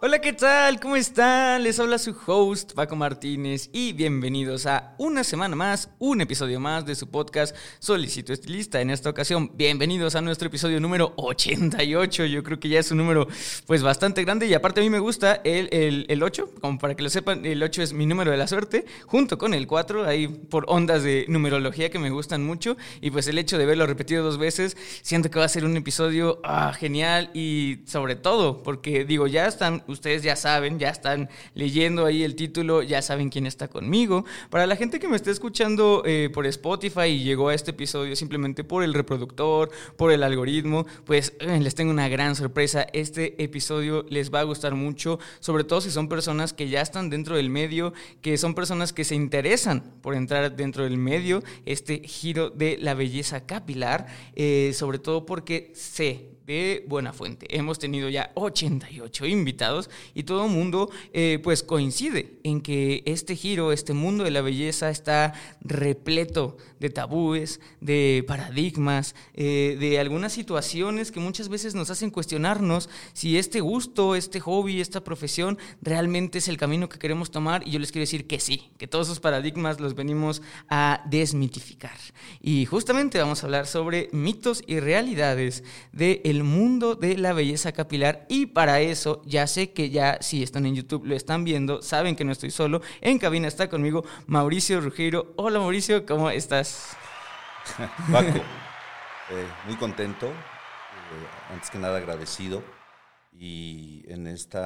Hola, ¿qué tal? ¿Cómo están? Les habla su host Paco Martínez y bienvenidos a una semana más, un episodio más de su podcast Solicito Estilista. En esta ocasión, bienvenidos a nuestro episodio número 88. Yo creo que ya es un número pues bastante grande y aparte a mí me gusta el, el, el 8, como para que lo sepan, el 8 es mi número de la suerte, junto con el 4, ahí por ondas de numerología que me gustan mucho y pues el hecho de verlo repetido dos veces, siento que va a ser un episodio ah, genial y sobre todo porque digo, ya están ustedes ya saben, ya están leyendo ahí el título, ya saben quién está conmigo. Para la gente que me está escuchando eh, por Spotify y llegó a este episodio simplemente por el reproductor, por el algoritmo, pues eh, les tengo una gran sorpresa. Este episodio les va a gustar mucho, sobre todo si son personas que ya están dentro del medio, que son personas que se interesan por entrar dentro del medio, este giro de la belleza capilar, eh, sobre todo porque sé de buena fuente. Hemos tenido ya 88 invitados y todo el mundo eh, pues coincide en que este giro, este mundo de la belleza está repleto de tabúes, de paradigmas, eh, de algunas situaciones que muchas veces nos hacen cuestionarnos si este gusto, este hobby, esta profesión realmente es el camino que queremos tomar y yo les quiero decir que sí, que todos esos paradigmas los venimos a desmitificar. Y justamente vamos a hablar sobre mitos y realidades del mundo de la belleza capilar y para eso ya sé que ya si están en YouTube lo están viendo, saben que no estoy solo. En cabina está conmigo Mauricio Ruggiero. Hola Mauricio, ¿cómo estás? Eh, muy contento, eh, antes que nada agradecido y en este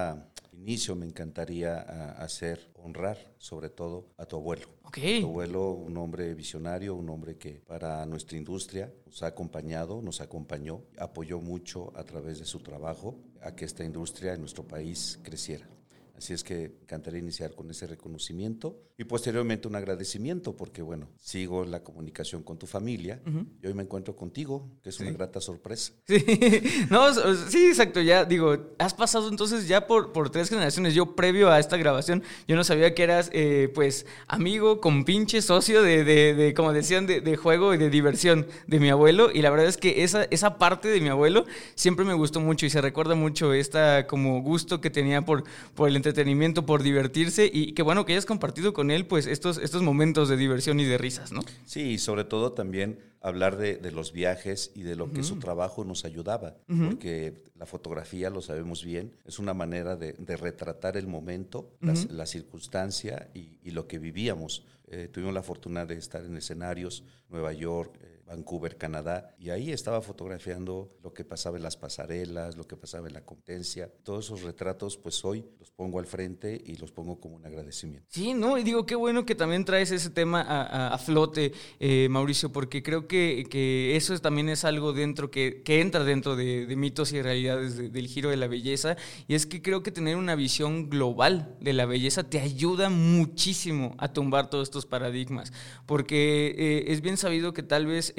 inicio me encantaría hacer, honrar sobre todo a tu abuelo. Okay. Tu abuelo, un hombre visionario, un hombre que para nuestra industria nos ha acompañado, nos acompañó, apoyó mucho a través de su trabajo a que esta industria en nuestro país creciera. Así es que encantaría iniciar con ese reconocimiento y posteriormente un agradecimiento porque, bueno, sigo la comunicación con tu familia y hoy me encuentro contigo, que es una grata sorpresa. Sí, no, sí, exacto, ya digo, has pasado entonces ya por, por tres generaciones. Yo previo a esta grabación, yo no sabía que eras, eh, pues, amigo, compinche, socio de, de, de como decían, de, de, juego y de diversión de mi abuelo y la verdad es que esa, esa parte de mi abuelo siempre me gustó mucho y se recuerda mucho esta como gusto que tenía por, por el entretenimiento, por divertirse y qué bueno que hayas compartido con él pues estos, estos momentos de diversión y de risas, ¿no? Sí, y sobre todo también hablar de, de los viajes y de lo que su trabajo nos ayudaba, porque la fotografía, lo sabemos bien, es una manera de, de retratar el momento, la, la, circunstancia y, y, lo que vivíamos. Eh, tuvimos la fortuna de estar en escenarios, Nueva York, eh, Vancouver, Canadá, y ahí estaba fotografiando lo que pasaba en las pasarelas, lo que pasaba en la competencia. Todos esos retratos, pues hoy los pongo al frente y los pongo como un agradecimiento. Sí, no, y digo, qué bueno que también traes ese tema a, flote, eh, Mauricio, porque creo que, que, eso también es algo dentro que, que entra dentro de, mitos y realidades de, del giro de la belleza, y es que creo que tener una visión global de la belleza te ayuda muchísimo a tumbar todos estos paradigmas, porque eh, es bien sabido que tal vez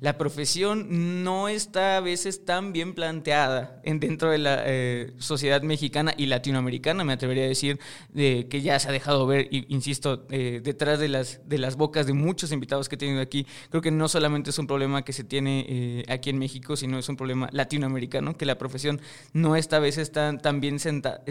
la profesión no está a veces tan bien planteada en, dentro de la eh, sociedad mexicana y latinoamericana, me atrevería a decir, de, que ya se ha dejado ver, y, insisto, eh, detrás de las, de las bocas de muchos invitados que he tenido aquí. Creo que no solamente es un problema que se tiene eh, aquí en México, sino es un problema latinoamericano, que la profesión no está a veces tan, tan bien senta,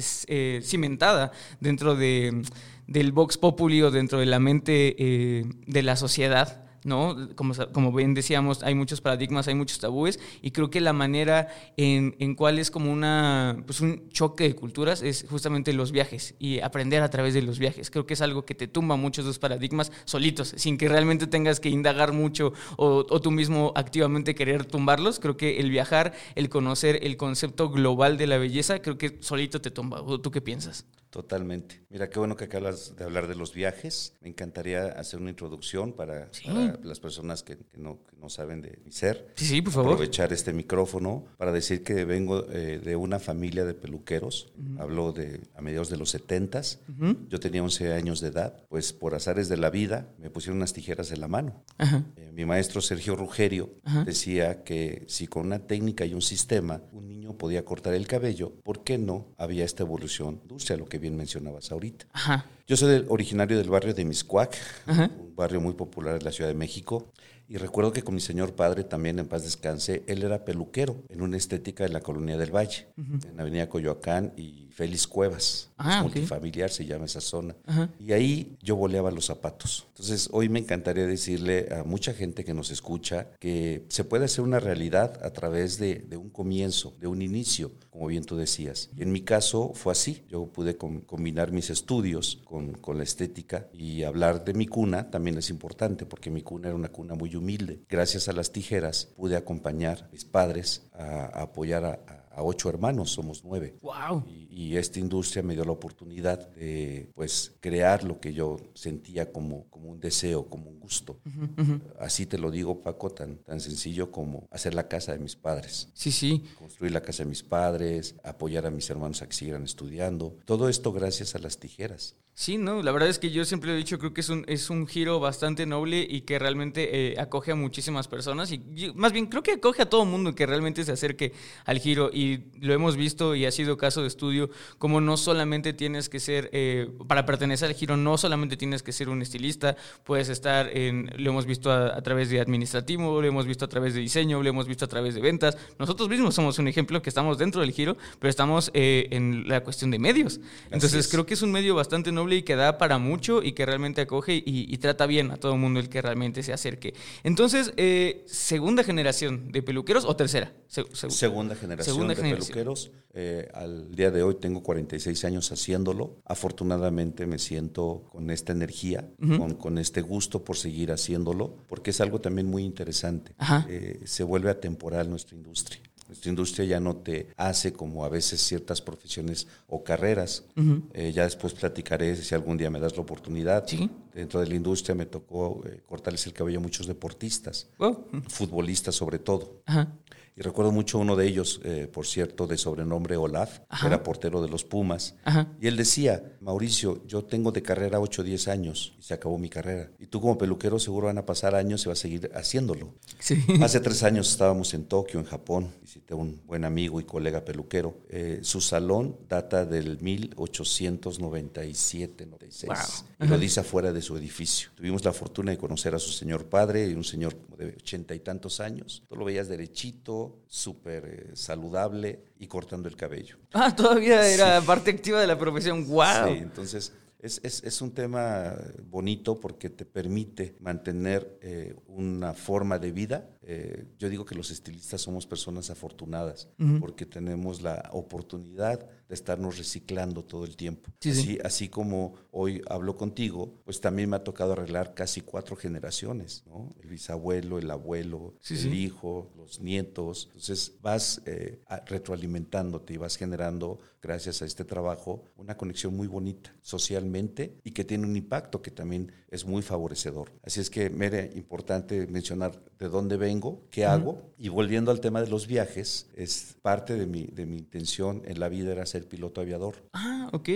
cimentada dentro de, del Vox Populi o dentro de la mente de la sociedad. ¿No? Como, como, bien decíamos, hay muchos paradigmas, hay muchos tabúes, y creo que la manera en, en cuál es como una, pues un choque de culturas es justamente los viajes y aprender a través de los viajes. Creo que es algo que te tumba muchos de los paradigmas solitos, sin que realmente tengas que indagar mucho o, o tú mismo activamente querer tumbarlos. Creo que el viajar, el conocer el concepto global de la belleza, creo que solito te tumba. ¿Tú qué piensas? Totalmente. Mira, qué bueno que acabas de hablar de los viajes. Me encantaría hacer una introducción para, sí. para las personas que, no, saben de mi ser. Sí, sí, por favor. Aprovechar este micrófono para decir que vengo eh, de una familia de peluqueros. Hablo de a mediados de los 70 Yo tenía 11 años de edad. Pues por azares de la vida me pusieron unas tijeras en la mano. Eh, mi maestro Sergio Rugerio decía que si con una técnica y un sistema un niño podía cortar el cabello, ¿por qué no había esta evolución dulce, lo que bien mencionabas ahorita? Yo soy originario del barrio de Miscuac, barrio muy popular en la Ciudad de México. Y recuerdo que con mi señor padre, también en paz descanse, él era peluquero en una estética en la colonia del Valle, en la avenida Coyoacán y Félix Cuevas. Ah, multifamiliar se llama esa zona. Y ahí yo boleaba los zapatos. Entonces, hoy me encantaría decirle a mucha gente que nos escucha que se puede hacer una realidad a través de, un comienzo, de un inicio, como bien tú decías. En mi caso fue así. Yo pude combinar mis estudios con, con la estética y hablar de mi cuna también es importante porque mi cuna era una cuna muy humilde. Gracias a las tijeras pude acompañar a mis padres a, apoyar a a ocho hermanos, somos nueve. Wow. Y, esta industria me dio la oportunidad de pues crear lo que yo sentía como, como un deseo, como un gusto. Así te lo digo, Paco, tan, tan sencillo como hacer la casa de mis padres. Sí, sí. Construir la casa de mis padres, apoyar a mis hermanos a que sigan estudiando. Todo esto gracias a las tijeras. Sí, no, la verdad es que yo siempre he dicho, creo que es un, es un giro bastante noble y que realmente eh, acoge a muchísimas personas y más bien creo que acoge a todo mundo que realmente se acerque al giro y lo hemos visto y ha sido caso de estudio como no solamente tienes que ser, eh, para pertenecer al giro, no solamente tienes que ser un estilista, puedes estar en, lo hemos visto a, través de administrativo, lo hemos visto a través de diseño, lo hemos visto a través de ventas. Nosotros mismos somos un ejemplo que estamos dentro del giro, pero estamos eh, en la cuestión de medios. Entonces creo que es un medio bastante noble y que da para mucho y que realmente acoge y, trata bien a todo el mundo el que realmente se acerque. Entonces, eh, ¿segunda generación de peluqueros o tercera? segunda generación de peluqueros. Eh, al día de hoy tengo 46 años haciéndolo. Afortunadamente me siento con esta energía, con, con, este gusto por seguir haciéndolo, porque es algo también muy interesante. Eh, se vuelve atemporal nuestra industria. Nuestra industria ya no te hace como a veces ciertas profesiones o carreras. Eh, ya después platicaré si algún día me das la oportunidad. Dentro de la industria me tocó eh, cortarles el cabello a muchos deportistas, futbolistas sobre todo. Ajá. Y recuerdo mucho uno de ellos, eh, por cierto, de sobrenombre Olaf, que era portero de los Pumas. Y él decía, Mauricio, yo tengo de carrera 8 o 10 años y se acabó mi carrera. Y tú como peluquero seguro van a pasar años y vas a seguir haciéndolo. Sí. Hace tres años estábamos en Tokio, en Japón. Visité a un buen amigo y colega peluquero. Eh, su salón data del 1897, 96. Y lo dice afuera de su edificio. Tuvimos la fortuna de conocer a su señor padre, y un señor de ochenta y tantos años. Tú lo veías derechito, súper eh, saludable y cortando el cabello. Ah, todavía era parte activa de la profesión. ¡Wow! Sí, entonces es, es, es, un tema bonito porque te permite mantener eh, una forma de vida. Eh, yo digo que los estilistas somos personas afortunadas porque tenemos la oportunidad de estarnos reciclando todo el tiempo. así, así como hoy hablo contigo, pues también me ha tocado arreglar casi cuatro generaciones, ¿no? El bisabuelo, el abuelo, el hijo, los nietos. Entonces vas eh, retroalimentándote y vas generando, gracias a este trabajo, una conexión muy bonita socialmente y que tiene un impacto que también es muy favorecedor. Así es que me era importante mencionar de dónde vengo, qué hago. Y volviendo al tema de los viajes, es parte de mi, de mi intención en la vida era ser piloto aviador. Ah, ok.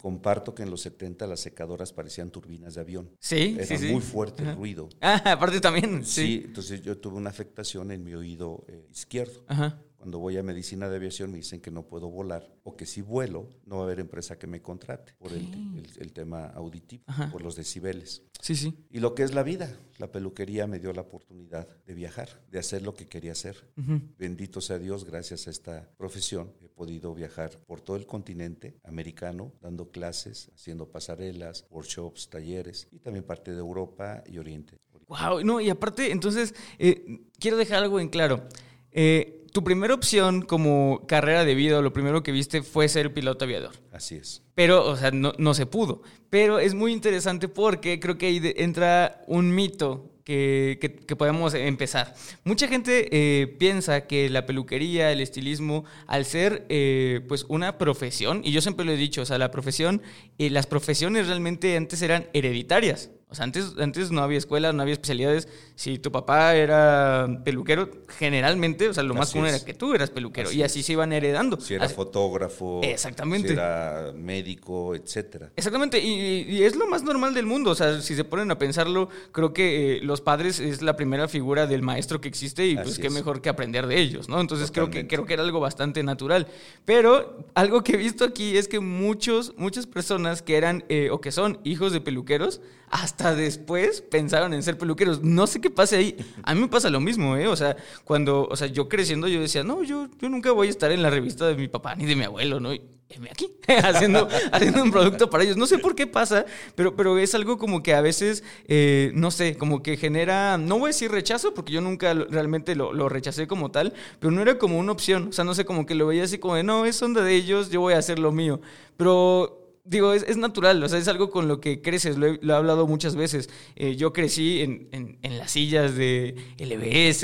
Comparto que en los 70 las secadoras parecían turbinas de avión. Sí, era sí, muy fuerte el ruido. Ah, aparte también. Sí. entonces yo tuve una afectación en mi oído eh, izquierdo. Ajá. Cuando voy a medicina de aviación me dicen que no puedo volar o que si vuelo no va a haber empresa que me contrate por el, tema auditivo, por los decibeles. Sí, sí. Y lo que es la vida, la peluquería me dio la oportunidad de viajar, de hacer lo que quería hacer. Bendito sea Dios, gracias a esta profesión he podido viajar por todo el continente americano, dando clases, haciendo pasarelas, workshops, talleres y también parte de Europa y Oriente. Wow, no, y aparte, entonces, eh, quiero dejar algo en claro. Eh, tu primera opción como carrera de vida, lo primero que viste fue ser piloto aviador. Así es. Pero, o sea, no, se pudo. Pero es muy interesante porque creo que ahí entra un mito que, podemos empezar. Mucha gente eh, piensa que la peluquería, el estilismo, al ser eh, pues una profesión, y yo siempre lo he dicho, o sea, la profesión, y las profesiones realmente antes eran hereditarias. O sea, antes, antes no había escuelas, no había especialidades, si tu papá era peluquero, generalmente, o sea, lo más común es. era que tú eras peluquero Así y así se iban heredando. Si era Así- fotógrafo, Exactamente. si era médico, etcétera. Exactamente, y, y es lo más normal del mundo. O sea, si se ponen a pensarlo, creo que eh, los padres es la primera figura del maestro que existe y pues qué es. mejor que aprender de ellos, ¿no? Entonces creo que, creo que era algo bastante natural. Pero algo que he visto aquí es que muchos, muchas personas que eran eh, o que son hijos de peluqueros, hasta después pensaron en ser peluqueros. No sé qué pase ahí. A mí me pasa lo mismo, ¿eh? O sea, cuando, o sea, yo creciendo yo decía, no, yo, yo nunca voy a estar en la revista de mi papá ni de mi abuelo, ¿no? Y aquí, haciendo, haciendo un producto para ellos. No sé por qué pasa, pero, pero es algo como que a veces, eh, no sé, como que genera, no voy a decir rechazo, porque yo nunca lo- realmente lo, lo rechacé como tal, pero no era como una opción. O sea, no sé, como que lo veía así como de, no, es onda de ellos, yo voy a hacer lo mío. Pero Digo, es, es natural, o sea, es algo con lo que creces, lo he, lo he hablado muchas veces. Eh, yo crecí en, en- en las sillas de LBS,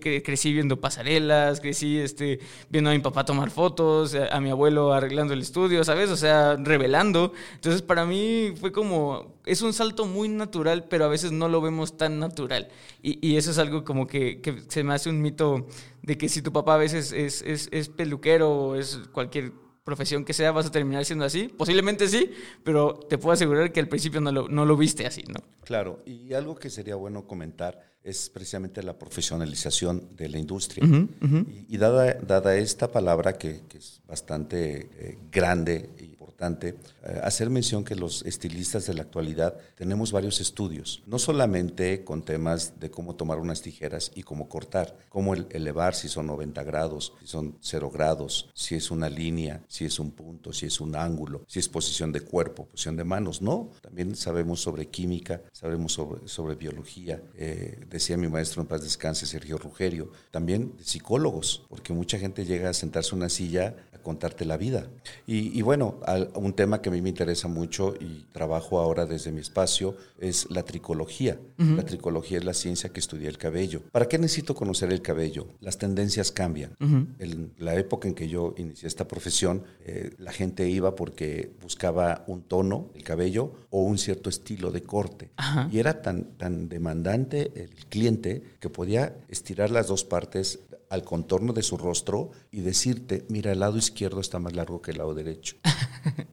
cre- crecí viendo pasarelas, crecí este, viendo a mi papá tomar fotos, a, a mi abuelo arreglando el estudio, ¿sabes? O sea, revelando. Entonces, para mí fue como, es un salto muy natural, pero a veces no lo vemos tan natural. Y, y eso es algo como que, que se me hace un mito de que si tu papá a veces es, es, es peluquero o es cualquier profesión que sea, vas a terminar siendo así. Posiblemente sí, pero te puedo asegurar que al principio no lo, no lo viste así, ¿no? Claro, y algo que sería bueno comentar es precisamente la profesionalización de la industria. Y, y dada, dada esta palabra que, que es bastante eh, grande e importante, eh, hacer mención que los estilistas de la actualidad tenemos varios estudios, no solamente con temas de cómo tomar unas tijeras y cómo cortar, cómo el- elevar si son 90 grados, si son 0 grados, si es una línea, si es un punto, si es un ángulo, si es posición de cuerpo, posición de manos, no. También sabemos sobre química, sabemos sobre, biología. Eh, decía mi maestro en paz descanse, Sergio Rugerio, también de psicólogos, porque mucha gente llega a sentarse en una silla contarte la vida. Y, y bueno, al- un tema que a mí me interesa mucho y trabajo ahora desde mi espacio es la tricología. La tricología es la ciencia que estudia el cabello. ¿Para qué necesito conocer el cabello? Las tendencias cambian. En la época en que yo inicié esta profesión, eh, la gente iba porque buscaba un tono del cabello o un cierto estilo de corte. Y era tan, tan demandante el cliente que podía estirar las dos partes al contorno de su rostro y decirte, mira, el lado izquierdo está más largo que el lado derecho.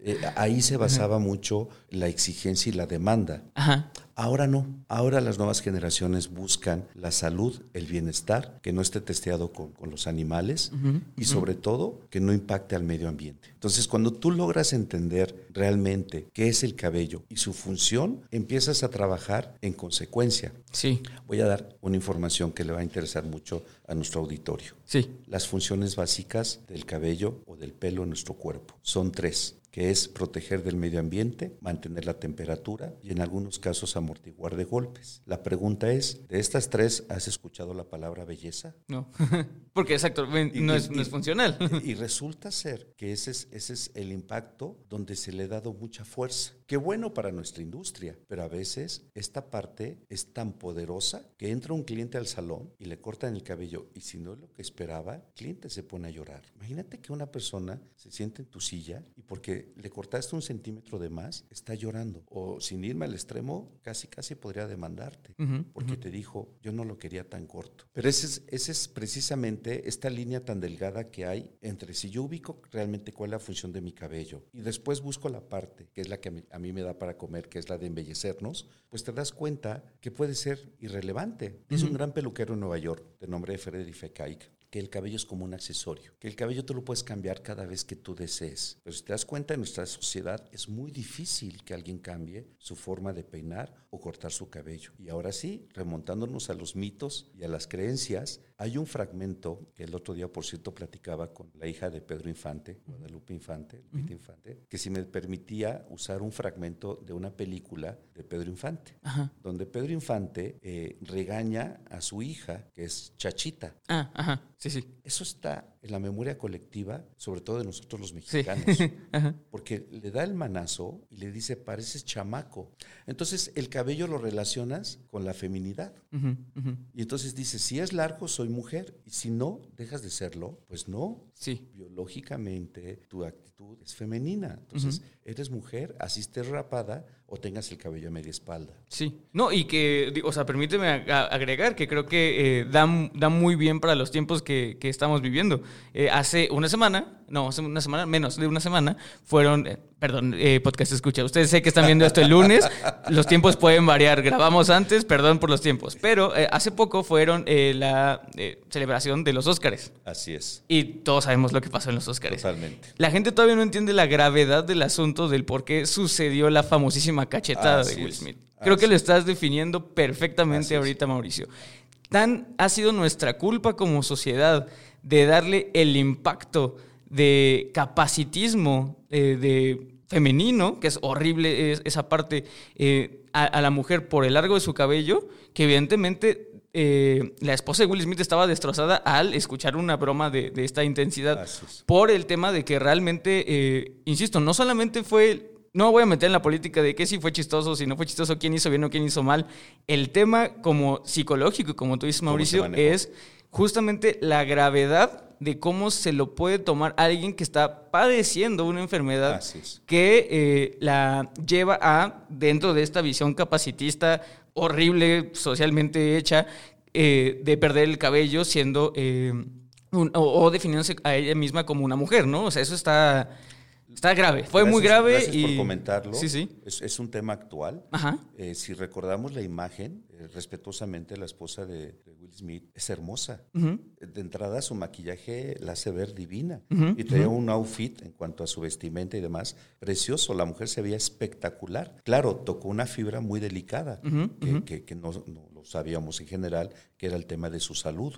Eh, ahí se basaba mucho la exigencia y la demanda. Ajá. Ahora no. Ahora las nuevas generaciones buscan la salud, el bienestar, que no esté testeado con, con los animales y sobre todo que no impacte al medio ambiente. Entonces, cuando tú logras entender realmente qué es el cabello y su función, empiezas a trabajar en consecuencia. Sí, Voy a dar una información que le va a interesar mucho a nuestro auditorio. sí. Las funciones básicas del cabello o del pelo en nuestro cuerpo son tres, que es proteger del medio ambiente, mantener la temperatura y en algunos casos amortiguar de golpes. La pregunta es, ¿de estas tres has escuchado la palabra belleza? No. Porque exacto, Y- no, es, no es y- funcional. Y resulta ser que ese es, ese es el impacto donde se le ha dado mucha fuerza. Qué bueno para nuestra industria, pero a veces esta parte es tan poderosa que entra un cliente al salón y le cortan el cabello y si no es lo que esperaba, el cliente se pone a llorar. Imagínate que una persona se siente en tu silla y porque le cortaste un centímetro de más, está llorando. O sin irme al extremo, casi casi podría demandarte porque te dijo, yo no lo quería tan corto. Pero ese es, ese es precisamente esta línea tan delgada que hay entre si yo ubico realmente cuál es la función de mi cabello y después busco la parte, que es la que a mí, a mí me da para comer, que es la de embellecernos, pues te das cuenta que puede ser irrelevante. Es un gran peluquero en Nueva York, de nombre Frederick Fekaik, que el cabello es como un accesorio, que el cabello tú lo puedes cambiar cada vez que tú desees. Pero si te das cuenta, en nuestra sociedad es muy difícil que alguien cambie su forma de peinar o cortar su cabello. Y ahora sí, remontándonos a los mitos y a las creencias, hay un fragmento que el otro día, por cierto, platicaba con la hija de Pedro Infante, Guadalupe Infante, Lupita Infante, que si me permitía usar un fragmento de una película de Pedro Infante, donde Pedro Infante eh, regaña a su hija, que es Chachita. Ah, ajá. Sí, sí. Eso está en la memoria colectiva, sobre todo de nosotros los mexicanos, porque le da el manazo y le dice, pareces chamaco. Entonces el cabello lo relacionas con la feminidad. Y entonces dices, si es largo, soy mujer, y si no, dejas de serlo, pues no. Sí. Biológicamente tu actitud es femenina. Entonces, eres mujer, así estés rapada, o tengas el cabello a media espalda. Sí, no, y que, o sea, permíteme agregar que creo que eh, da, muy bien para los tiempos que, estamos viviendo. Eh, hace una semana, no, hace una semana, menos de una semana, fueron, eh, perdón, podcast escucha, ustedes sé que están viendo esto el lunes, los tiempos pueden variar, grabamos antes, perdón por los tiempos, pero hace poco fueron la celebración de los Óscares. Así es. Y todos sabemos lo que pasó en los Óscares. Totalmente. La gente todavía no entiende la gravedad del asunto del por qué sucedió la famosísima cachetada de Will Smith. Creo que lo estás definiendo perfectamente ahorita, Mauricio. Tan ha sido nuestra culpa como sociedad de darle el impacto de capacitismo eh, de femenino, que es horrible esa parte, eh, a, la mujer por el largo de su cabello, que evidentemente eh, la esposa de Will Smith estaba destrozada al escuchar una broma de, esta intensidad por el tema de que realmente, insisto, no solamente fue no voy a meter en la política de que si fue chistoso, si no fue chistoso, quién hizo bien o quién hizo mal. El tema como psicológico, como tú dices, Mauricio, es justamente la gravedad de cómo se lo puede tomar alguien que está padeciendo una enfermedad que eh, la lleva a, dentro de esta visión capacitista horrible, socialmente hecha, eh, de perder el cabello siendo... Eh, o, o definiéndose a ella misma como una mujer, ¿no? O sea, eso está Está grave, fue muy grave. Gracias y... por comentarlo. Sí, sí. Es, un tema actual. Eh, si recordamos la imagen, eh, respetuosamente, la esposa de, Will Smith es hermosa. De entrada, su maquillaje la hace ver divina. Y traía un outfit en cuanto a su vestimenta y demás, precioso. La mujer se veía espectacular. Claro, tocó una fibra muy delicada, que, que, no, lo sabíamos en general, que era el tema de su salud.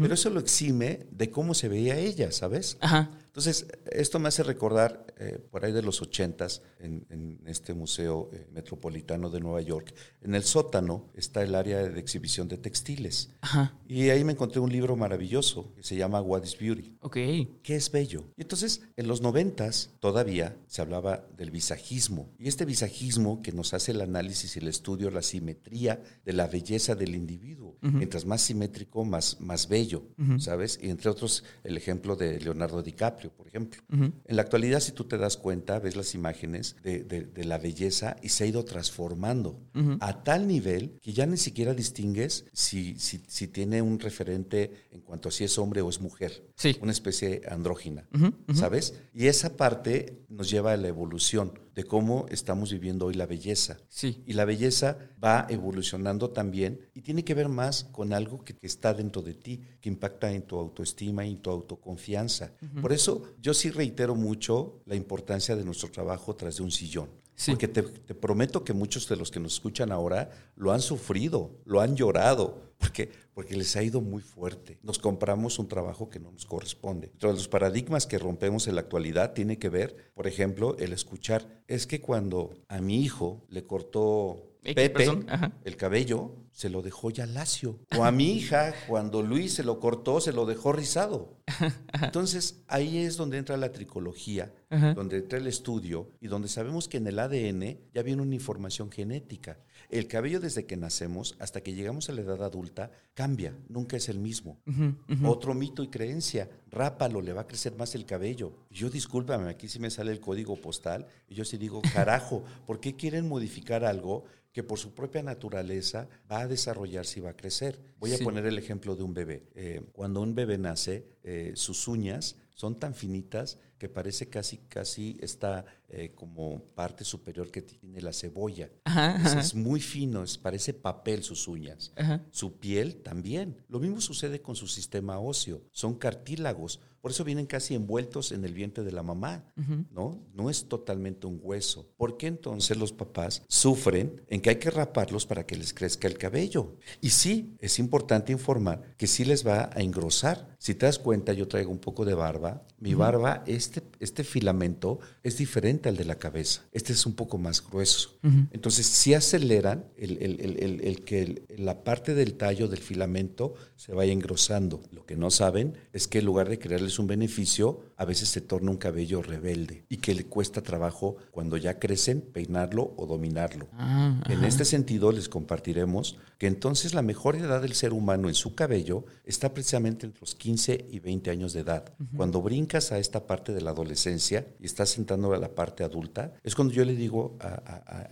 Pero eso lo exime de cómo se veía ella, ¿sabes? Ajá. Entonces, esto me hace recordar, eh, por ahí de los ochentas, en, en este Museo eh, Metropolitano de Nueva York, en el sótano está el área de exhibición de textiles. Ajá. Y ahí me encontré un libro maravilloso que se llama What is Beauty. Ok. ¿Qué es bello? Y entonces, en los noventas todavía se hablaba del visajismo. Y este visajismo que nos hace el análisis y el estudio, la simetría de la belleza del individuo. Mientras más simétrico, más, más bello, ¿sabes? Y entre otros, el ejemplo de Leonardo DiCaprio por ejemplo. En la actualidad, si tú te das cuenta, ves las imágenes de, la belleza y se ha ido transformando a tal nivel que ya ni siquiera distingues si, si, tiene un referente en cuanto a si es hombre o es mujer. Sí. Una especie andrógina, ¿sabes? Y esa parte nos lleva a la evolución de cómo estamos viviendo hoy la belleza. Sí. Y la belleza va evolucionando también y tiene que ver más con algo que, está dentro de ti, que impacta en tu autoestima y en tu autoconfianza. Por eso yo sí reitero mucho la importancia de nuestro trabajo tras de un sillón. Porque te, prometo que muchos de los que nos escuchan ahora lo han sufrido, lo han llorado, porque, porque les ha ido muy fuerte. Nos compramos un trabajo que no nos corresponde. Entre los paradigmas que rompemos en la actualidad tiene que ver, por ejemplo, el escuchar. Es que cuando a mi hijo le cortó Pepe, el cabello, se lo dejó ya lacio. O a mi hija, cuando Luis se lo cortó, se lo dejó rizado. Entonces, ahí es donde entra la tricología, donde entra el estudio y donde sabemos que en el ADN ya viene una información genética. El cabello desde que nacemos hasta que llegamos a la edad adulta cambia, nunca es el mismo. Otro mito y creencia, rápalo, le va a crecer más el cabello. Yo discúlpame, aquí sí me sale el código postal y yo sí digo, carajo, ¿por qué quieren modificar algo que por su propia naturaleza va a desarrollarse y va a crecer. Voy a poner el ejemplo de un bebé. Eh, cuando un bebé nace, eh, sus uñas son tan finitas que parece casi, casi está eh, como parte superior que tiene la cebolla. Es, muy fino, es, parece papel sus uñas. Su piel también. Lo mismo sucede con su sistema óseo. Son cartílagos. Por eso vienen casi envueltos en el vientre de la mamá, ¿no? No es totalmente un hueso. ¿Por qué entonces los papás sufren en que hay que raparlos para que les crezca el cabello? Y sí, es importante informar que sí les va a engrosar. Si te das cuenta, yo traigo un poco de barba. Mi barba, este, este filamento es diferente al de la cabeza. Este es un poco más grueso. Entonces, sí aceleran el, el que la parte del tallo del filamento se vaya engrosando. Lo que no saben es que en lugar de crearles un beneficio, a veces se torna un cabello rebelde y que le cuesta trabajo cuando ya crecen peinarlo o dominarlo. Ah, en este sentido les compartiremos que entonces la mejor edad del ser humano en su cabello está precisamente entre los 15 y 20 años de edad. Cuando brincas a esta parte de la adolescencia y estás sentando a la parte parte adulta, es cuando yo le digo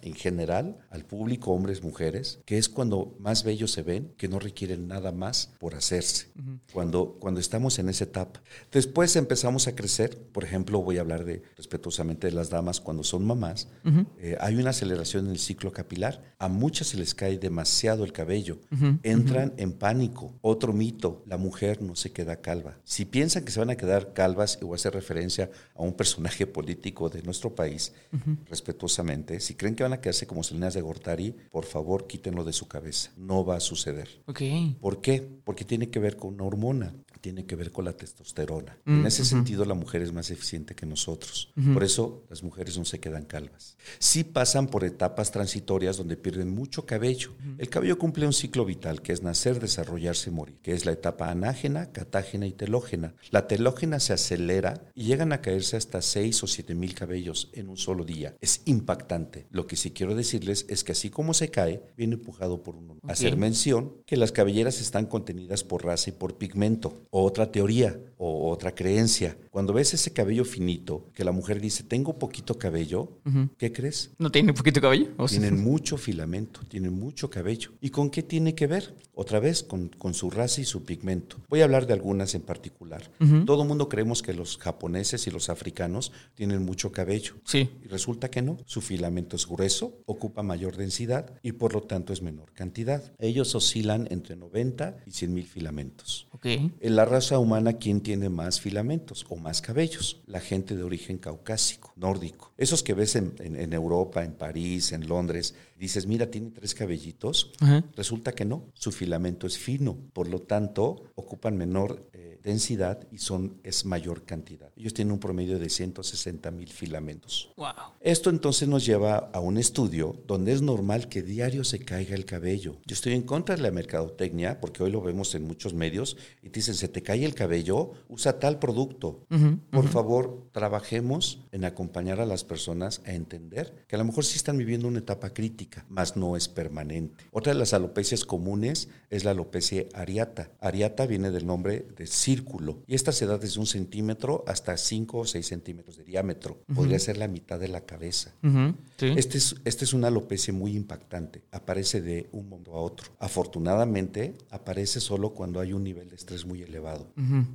en general al público, hombres, mujeres, que es cuando más bellos se ven, que no requieren nada más por hacerse. cuando, cuando estamos en esa etapa. Después empezamos a crecer, por ejemplo, voy a hablar de respetuosamente de las damas cuando son mamás, eh, hay una aceleración en el ciclo capilar, a muchas se les cae demasiado el cabello, entran en pánico. Otro mito, la mujer no se queda calva. Si piensan que se van a quedar calvas, y voy a hacer referencia a un personaje político de nuestro país, respetuosamente, si creen que van a quedarse como Salinas de Gortari, por favor quítenlo de su cabeza. No va a suceder. Okay. ¿Por qué? Porque tiene que ver con una hormona tiene que ver con la testosterona. en mm, ese sentido, la mujer es más eficiente que nosotros. Por eso las mujeres no se quedan calvas. Sí pasan por etapas transitorias donde pierden mucho cabello. El cabello cumple un ciclo vital que es nacer, desarrollarse y morir, que es la etapa anágena, catágena y telógena. La telógena se acelera y llegan a caerse hasta 6 o 7 mil cabellos en un solo día. Es impactante. Lo que sí quiero decirles es que así como se cae, viene empujado por uno. Hacer mención que las cabelleras están contenidas por raza y por pigmento otra teoría o otra creencia. Cuando ves ese cabello finito, que la mujer dice, tengo poquito cabello, ¿qué crees? ¿No tiene poquito cabello? Tienen mucho filamento, tienen mucho cabello. ¿Y con qué tiene que ver? Otra vez, con, con su raza y su pigmento. Voy a hablar de algunas en particular. Todo el mundo creemos que los japoneses y los africanos tienen mucho cabello. Sí. Y resulta que no. Su filamento es grueso, ocupa mayor densidad y por lo tanto es menor cantidad. Ellos oscilan entre 90 y 100 mil filamentos. Okay. En la raza humana, ¿quién tiene más filamentos o más cabellos? La gente de origen caucásico, nórdico. Esos que ves en, Europa, en París, en Londres, dices, mira, tiene tres cabellitos. Resulta que no, su filamento es fino, por lo tanto, ocupan menor eh, densidad y son, es mayor cantidad. Ellos tienen un promedio de 160 mil filamentos. Wow. Esto entonces nos lleva a un estudio donde es normal que diario se caiga el cabello. Yo estoy en contra de la mercadotecnia, porque hoy lo vemos en muchos medios, y te dicen, se te cae el cabello, usa tal producto. Por favor, trabajemos en acompañar a las personas a entender que a lo mejor sí están viviendo una etapa crítica, mas no es permanente. Otra de las alopecias comunes es la alopecia areata. Areata viene del nombre de círculo y esta se da desde un centímetro hasta 5 o 6 centímetros de diámetro. Podría ser la mitad de la cabeza. Este, es, este es una alopecia muy impactante. Aparece de un momento a otro. Afortunadamente, aparece solo cuando hay un nivel de estrés muy elevado.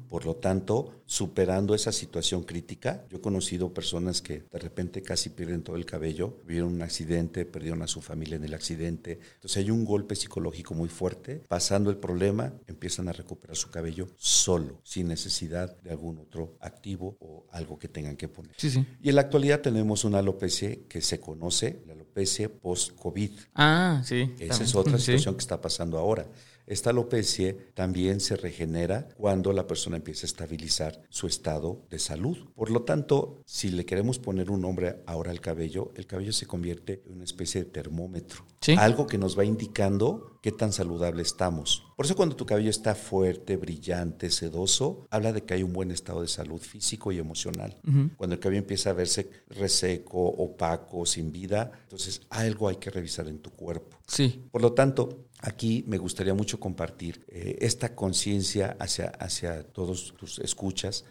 Por lo tanto, superando esa situación crítica, yo he conocido personas que de repente casi pierden todo el cabello, vieron un accidente, perdieron a su familia en el accidente. Entonces hay un golpe psicológico muy fuerte. Pasando el problema, empiezan a recuperar su cabello solo, sin necesidad de algún otro activo o algo que tengan que poner. Y en la actualidad tenemos una alopecia que se conoce, la alopecia post-COVID. Ah, sí. Esa es otra situación que está pasando ahora. Esta alopecia también se regenera cuando la persona empieza a estabilizar su estado de salud. Por lo tanto, si le queremos poner un nombre ahora al cabello, el cabello se convierte en una especie de termómetro. Algo que nos va indicando qué tan saludable estamos. Por eso cuando tu cabello está fuerte, brillante, sedoso, habla de que hay un buen estado de salud físico y emocional. Cuando el cabello empieza a verse reseco, opaco, sin vida, entonces algo hay que revisar en tu cuerpo. Sí. Por lo tanto, aquí me gustaría mucho compartir eh, esta conciencia hacia, hacia todos tus escuchas,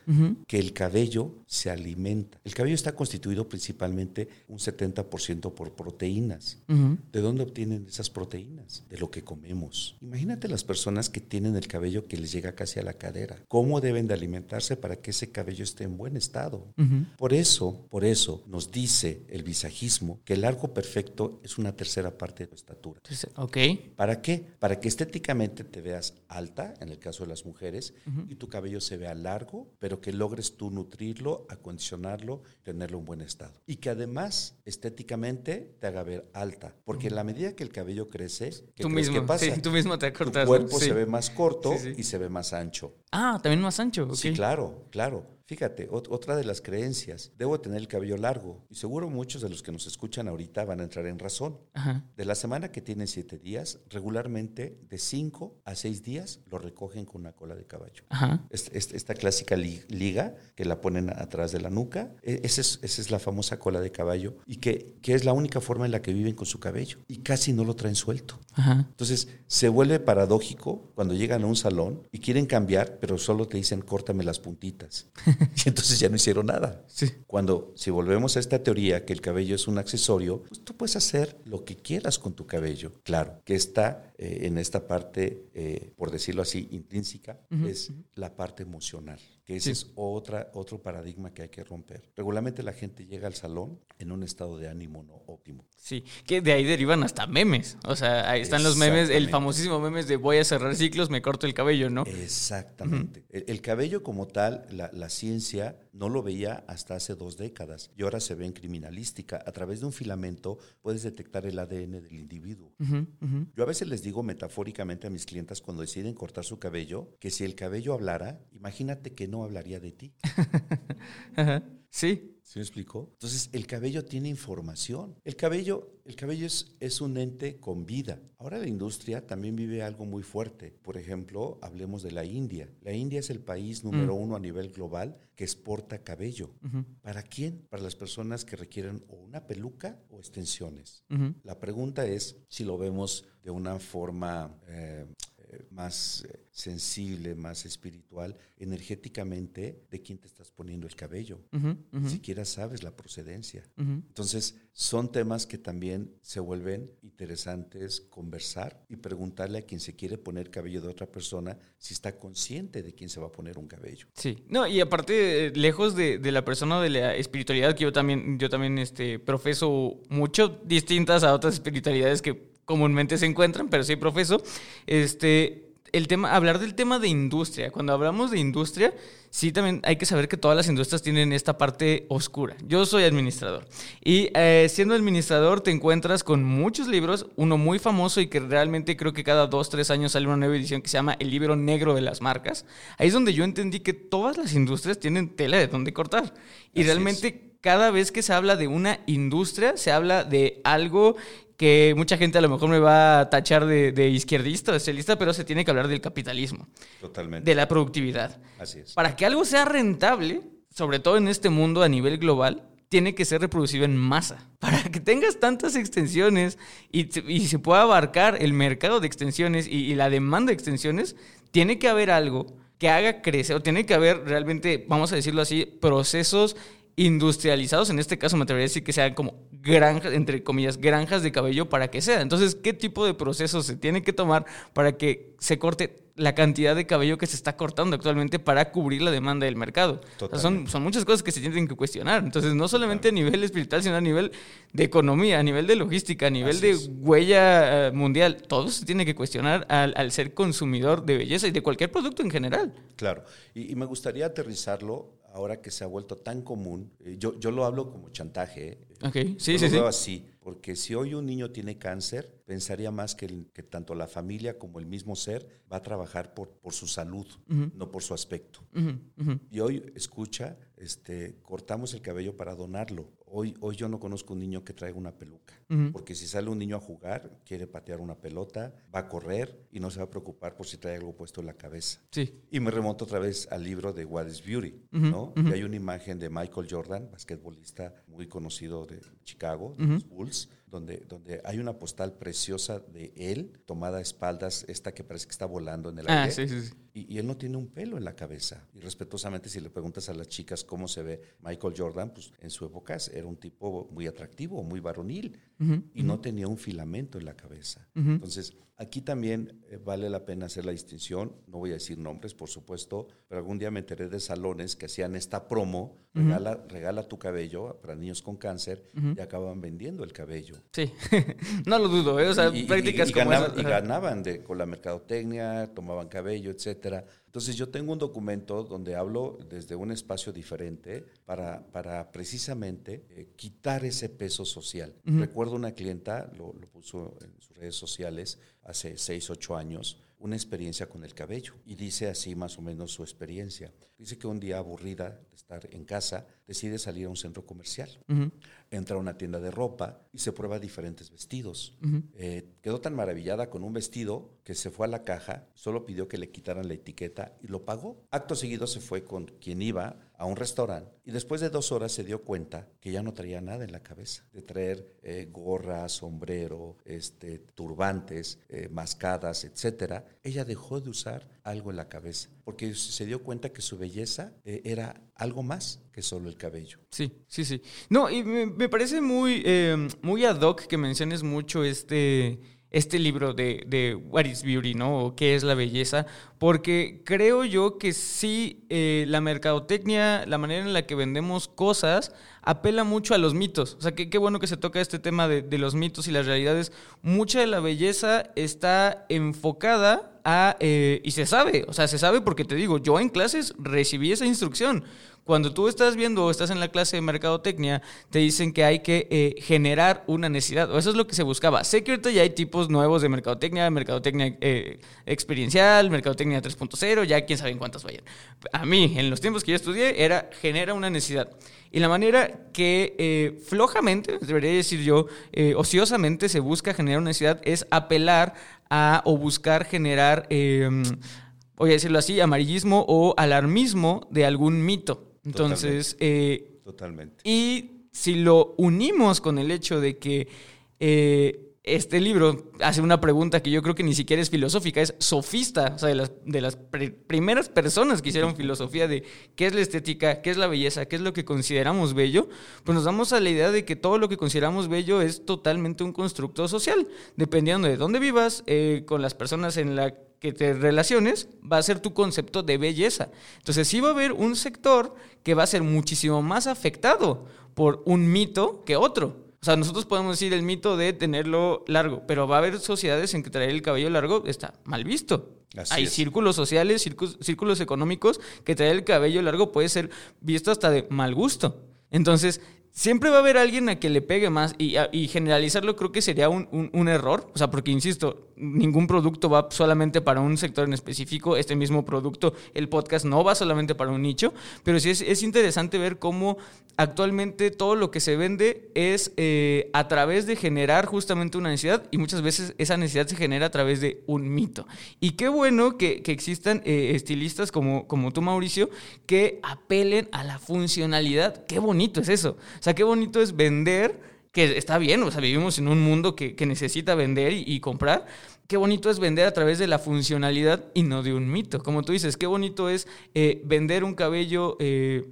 que el cabello se alimenta. El cabello está constituido principalmente un 70% por proteínas. ¿De dónde obtienen esas proteínas? De lo que comemos. Imagínate las personas que tienen el cabello que les llega casi a la cadera. ¿Cómo deben de alimentarse para que ese cabello esté en buen estado? Por eso, por eso nos dice el visajismo que el largo perfecto es una tercera parte de tu estatura. Ok. ¿Para qué? Para que estéticamente te veas alta, en el caso de las mujeres, y tu cabello se vea largo, pero que logres tú nutrirlo, acondicionarlo, tenerlo en buen estado. Y que además estéticamente te haga ver alta, porque en la medida que el cabello crece, ¿qué tú mismo, pasa? tú mismo te Tu cuerpo se ve más corto y se ve más ancho. Ah, también más ancho. Sí, claro, claro. Fíjate, otra de las creencias, debo tener el cabello largo. Y seguro muchos de los que nos escuchan ahorita van a entrar en razón. De la semana que tienen siete días, regularmente de cinco a seis días lo recogen con una cola de caballo. esta clásica liga que la ponen atrás de la nuca, e, esa es, la famosa cola de caballo y que, que, es la única forma en la que viven con su cabello. Y casi no lo traen suelto. Entonces, se vuelve paradójico cuando llegan a un salón y quieren cambiar, pero solo te dicen córtame las puntitas. y entonces ya no hicieron nada. Sí. Cuando, si volvemos a esta teoría que el cabello es un accesorio, pues tú puedes hacer lo que quieras con tu cabello. Claro, que está eh, en esta parte, eh, por decirlo así, intrínseca, es la parte emocional que ese es otra, otro paradigma que hay que romper. Regularmente la gente llega al salón en un estado de ánimo no óptimo. Sí, que de ahí derivan hasta memes. O sea, ahí están los memes, el famosísimo memes de voy a cerrar ciclos, me corto el cabello, ¿no? Exactamente. el, cabello como tal, la, ciencia no lo veía hasta hace dos décadas y ahora se ve en criminalística. A través de un filamento puedes detectar el ADN del individuo. Yo a veces les digo metafóricamente a mis clientes cuando deciden cortar su cabello que si el cabello hablara, imagínate que no hablaría de ti. Sí. ¿Sí me explicó? Entonces, el cabello tiene información. El cabello, el cabello es, es, un ente con vida. Ahora la industria también vive algo muy fuerte. Por ejemplo, hablemos de la India. La India es el país número mm. uno a nivel global que exporta cabello. ¿Para quién? Para las personas que requieren o una peluca o extensiones. La pregunta es si lo vemos de una forma... Eh, más eh, sensible, más espiritual, energéticamente, de quién te estás poniendo el cabello. Ni siquiera sabes la procedencia. Entonces, son temas que también se vuelven interesantes conversar y preguntarle a quien se quiere poner cabello de otra persona si está consciente de quién se va a poner un cabello. Sí, no, y aparte, lejos de, la persona de la espiritualidad, que yo también, yo también este, profeso mucho, distintas a otras espiritualidades que comúnmente se encuentran, pero sí profeso, este, el tema, hablar del tema de industria. Cuando hablamos de industria, sí también hay que saber que todas las industrias tienen esta parte oscura. Yo soy administrador y eh, siendo administrador te encuentras con muchos libros, uno muy famoso y que realmente creo que cada dos, tres años sale una nueva edición que se llama El libro negro de las marcas. Ahí es donde yo entendí que todas las industrias tienen tela de dónde cortar y realmente... cada vez que se habla de una industria, se habla de algo que mucha gente a lo mejor me va a tachar de, izquierdista o de socialista, pero se tiene que hablar del capitalismo. Totalmente. De la productividad. Así es. Para que algo sea rentable, sobre todo en este mundo a nivel global, tiene que ser reproducido en masa. Para que tengas tantas extensiones y, se pueda abarcar el mercado de extensiones y, y la demanda de extensiones, tiene que haber algo que haga crecer, o tiene que haber realmente, vamos a decirlo así, procesos industrializados, en este caso me atrevería a decir que sean como granjas, entre comillas, granjas de cabello para que sea. Entonces, ¿qué tipo de procesos se tiene que tomar para que se corte la cantidad de cabello que se está cortando actualmente para cubrir la demanda del mercado? son, son muchas cosas que se tienen que cuestionar. Entonces, no solamente a nivel espiritual, sino a nivel de economía, a nivel de logística, a nivel de huella eh, mundial. Todo se tiene que cuestionar al, ser consumidor de belleza y de cualquier producto en general. Claro. Y, y me gustaría aterrizarlo ahora que se ha vuelto tan común, eh, yo, yo lo hablo como chantaje. Ok, sí, sí, lo veo así, porque si hoy un niño tiene cáncer, pensaría más que, que tanto la familia como el mismo ser va a trabajar por, por su salud, no por su aspecto. Y hoy escucha, este, cortamos el cabello para donarlo. Hoy, hoy yo no conozco un niño que traiga una peluca, porque si sale un niño a jugar, quiere patear una pelota, va a correr y no se va a preocupar por si trae algo puesto en la cabeza. Sí. Y me remonto otra vez al libro de What is Beauty, ¿no? Y hay una imagen de Michael Jordan, basquetbolista muy conocido de Chicago, de los Bulls, donde, donde hay una postal preciosa de él, tomada a espaldas, esta que parece que está volando en el ah, aire. Y, él no tiene un pelo en la cabeza. Y respetuosamente, si le preguntas a las chicas cómo se ve Michael Jordan, pues en su época era un tipo muy atractivo, muy varonil, y no tenía un filamento en la cabeza. Entonces, Aquí también eh, vale la pena hacer la distinción, no voy a decir nombres, por supuesto, pero algún día me enteré de salones que hacían esta promo, regala, regala tu cabello para niños con cáncer y acaban vendiendo el cabello. Sí, no lo dudo, ¿eh? o sea, prácticas como ganaban, Y ganaban de, con la mercadotecnia, tomaban cabello, etcétera. Entonces yo tengo un documento donde hablo desde un espacio diferente para, para precisamente eh, quitar ese peso social. Recuerdo una clienta, lo, lo, puso en sus redes sociales hace 6, 8 años, una experiencia con el cabello. Y dice así más o menos su experiencia. Dice que un día aburrida de estar en casa, decide salir a un centro comercial. Entra a una tienda de ropa y se prueba diferentes vestidos. Eh, quedó tan maravillada con un vestido que se fue a la caja, solo pidió que le quitaran la etiqueta y lo pagó. Acto seguido se fue con quien iba a un restaurante y después de dos horas se dio cuenta que ya no traía nada en la cabeza, de traer eh, gorras, sombrero, este, turbantes, eh, mascadas, etcétera. Ella dejó de usar algo en la cabeza porque se dio cuenta que su belleza eh, era algo más que solo el cabello. Sí, sí, sí. No, y me, parece muy, muy ad hoc que menciones mucho este este libro de, de, What is Beauty, ¿no? O qué es la belleza, porque creo yo que sí, eh, la mercadotecnia, la manera en la que vendemos cosas, apela mucho a los mitos. O sea, qué bueno que se toca este tema de, de, los mitos y las realidades. Mucha de la belleza está enfocada a, eh, y se sabe, o sea, se sabe porque te digo, yo en clases recibí esa instrucción. Cuando tú estás viendo o estás en la clase de mercadotecnia, te dicen que hay que eh, generar una necesidad. O eso es lo que se buscaba. Sé que ahorita ya hay tipos nuevos de mercadotecnia, mercadotecnia eh, experiencial, mercadotecnia 3.0, ya quién sabe en cuántas vayan. A mí, en los tiempos que yo estudié, era genera una necesidad. Y la manera que eh, flojamente, debería decir yo, ociosamente se busca generar una necesidad es apelar a o buscar generar voy a decirlo así, amarillismo o alarmismo de algún mito. Entonces, eh, Totalmente. Y si lo unimos con el hecho de que eh, este libro hace una pregunta que yo creo que ni siquiera es filosófica, es sofista, o sea, de las, de las primeras personas que hicieron filosofía de qué es la estética, qué es la belleza, qué es lo que consideramos bello, pues nos damos a la idea de que todo lo que consideramos bello es totalmente un constructo social, dependiendo de dónde vivas, eh, con las personas en la que te relaciones, va a ser tu concepto de belleza. Entonces sí va a haber un sector que va a ser muchísimo más afectado por un mito que otro. O sea, nosotros podemos decir el mito de tenerlo largo, pero va a haber sociedades en que traer el cabello largo está mal visto. Hay círculos sociales, círculos, círculos económicos que traer el cabello largo puede ser visto hasta de mal gusto. Entonces, siempre va a haber alguien a que le pegue más y, generalizarlo creo que sería un, error. O sea, porque, insisto, ningún producto va solamente para un sector en específico. Este mismo producto, el podcast, no va solamente para un nicho. Pero sí es, interesante ver cómo actualmente todo lo que se vende es eh, a través de generar justamente una necesidad y muchas veces esa necesidad se genera a través de un mito. Y qué bueno que, existan eh, estilistas como, como tú, Mauricio, que apelen a la funcionalidad. Qué bonito es eso sea, qué bonito es vender, que está bien, o sea, vivimos en un mundo que, necesita vender y, comprar. Qué bonito es vender a través de la funcionalidad y no de un mito. Como tú dices, qué bonito es eh, vender un cabello eh,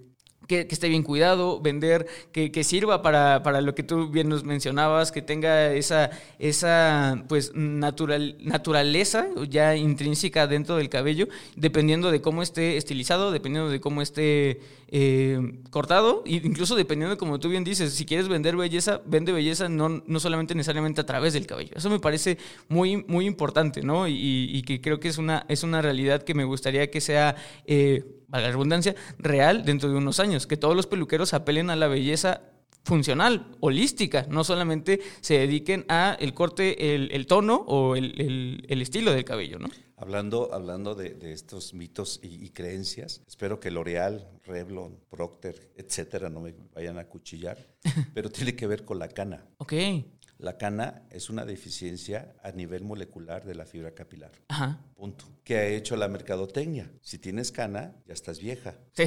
que, esté bien cuidado, vender, que, sirva para, para, lo que tú bien nos mencionabas, que tenga esa, esa pues, natural, naturaleza ya intrínseca dentro del cabello, dependiendo de cómo esté estilizado, dependiendo de cómo esté eh, cortado, incluso dependiendo de como tú bien dices, si quieres vender belleza, vende belleza no, no solamente necesariamente a través del cabello. Eso me parece muy, muy importante, ¿no? Y, que creo que es una, es una realidad que me gustaría que sea... Eh, la redundancia, real dentro de unos años, que todos los peluqueros apelen a la belleza funcional, holística, no solamente se dediquen a el corte, el, tono o el, estilo del cabello, ¿no? Hablando, hablando de, estos mitos y, creencias, espero que L'Oreal, Revlon, Procter, etcétera, no me vayan a cuchillar, pero tiene que ver con la cana. Ok. La cana es una deficiencia a nivel molecular de la fibra capilar. Ajá. Punto. ¿Qué ha hecho la mercadotecnia? Si tienes cana, ya estás vieja. Sí.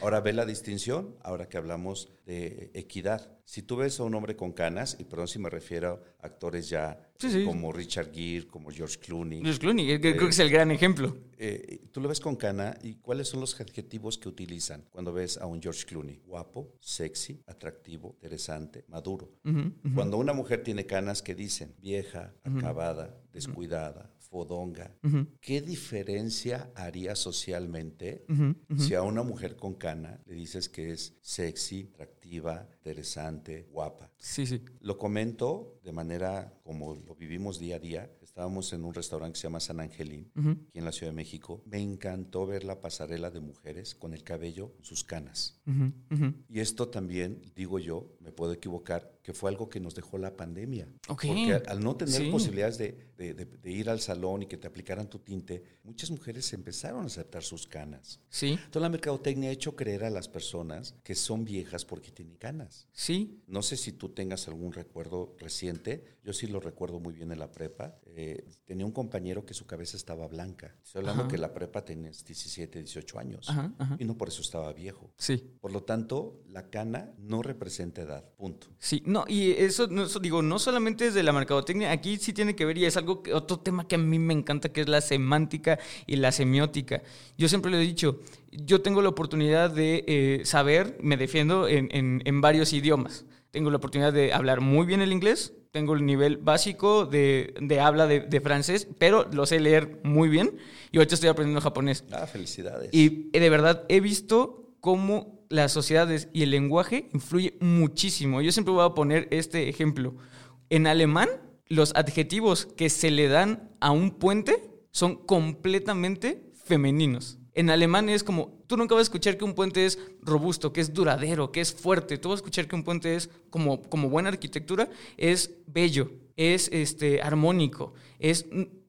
Ahora ve la distinción, ahora que hablamos de equidad. Si tú ves a un hombre con canas, y perdón si me refiero a actores ya como Richard Gere, como George Clooney. George Clooney, creo que es el gran ejemplo. Eh, tú lo ves con cana y ¿cuáles son los adjetivos que utilizan cuando ves a un George Clooney? Guapo, sexy, atractivo, interesante, maduro. Cuando una mujer tiene canas, ¿qué dicen? Vieja, acabada, descuidada, fodonga. ¿Qué diferencia haría socialmente si a una mujer con cana le dices que es sexy, atractiva? interesante, guapa. Sí, sí. Lo comento de manera como lo vivimos día a día. Estábamos en un restaurante que se llama San Angelín, aquí en la Ciudad de México. Me encantó ver la pasarela de mujeres con el cabello, sus canas. Y esto también, digo yo, me puedo equivocar, que fue algo que nos dejó la pandemia. Porque al- al no tener Sí. posibilidades de, de- de- de ir al salón y que te aplicaran tu tinte, muchas mujeres empezaron a aceptar sus canas. Sí, Entonces la mercadotecnia ha hecho creer a las personas que son viejas porque tienen canas. sí. No sé si tú tengas algún recuerdo reciente, yo sí lo recuerdo muy bien en la prepa. Eh, tenía un compañero que su cabeza estaba blanca. Estoy hablando Ajá. que la prepa tenías 17, 18 años Ajá, ajá. y no por eso estaba viejo. Sí. Por lo tanto, la cana no representa edad, punto. Sí, no, y eso, eso digo, no solamente es de la mercadotecnia, aquí sí tiene que ver y es algo, que, otro tema que a mí me encanta, que es la semántica y la semiótica. Yo siempre lo he dicho, yo tengo la oportunidad de eh, saber, me defiendo en, en- en varios idiomas. Tengo la oportunidad de hablar muy bien el inglés, tengo el nivel básico de, de habla de, de francés, pero lo sé leer muy bien y ahorita estoy aprendiendo japonés. Ah, felicidades. Y eh, de verdad he visto cómo las sociedades y el lenguaje influye muchísimo. Yo siempre voy a poner este ejemplo. En alemán, los adjetivos que se le dan a un puente son completamente femeninos. En alemán es como, tú nunca vas a escuchar que un puente es robusto, que es duradero, que es fuerte. Tú vas a escuchar que un puente es, como, como buena arquitectura, es bello, es este, armónico, es...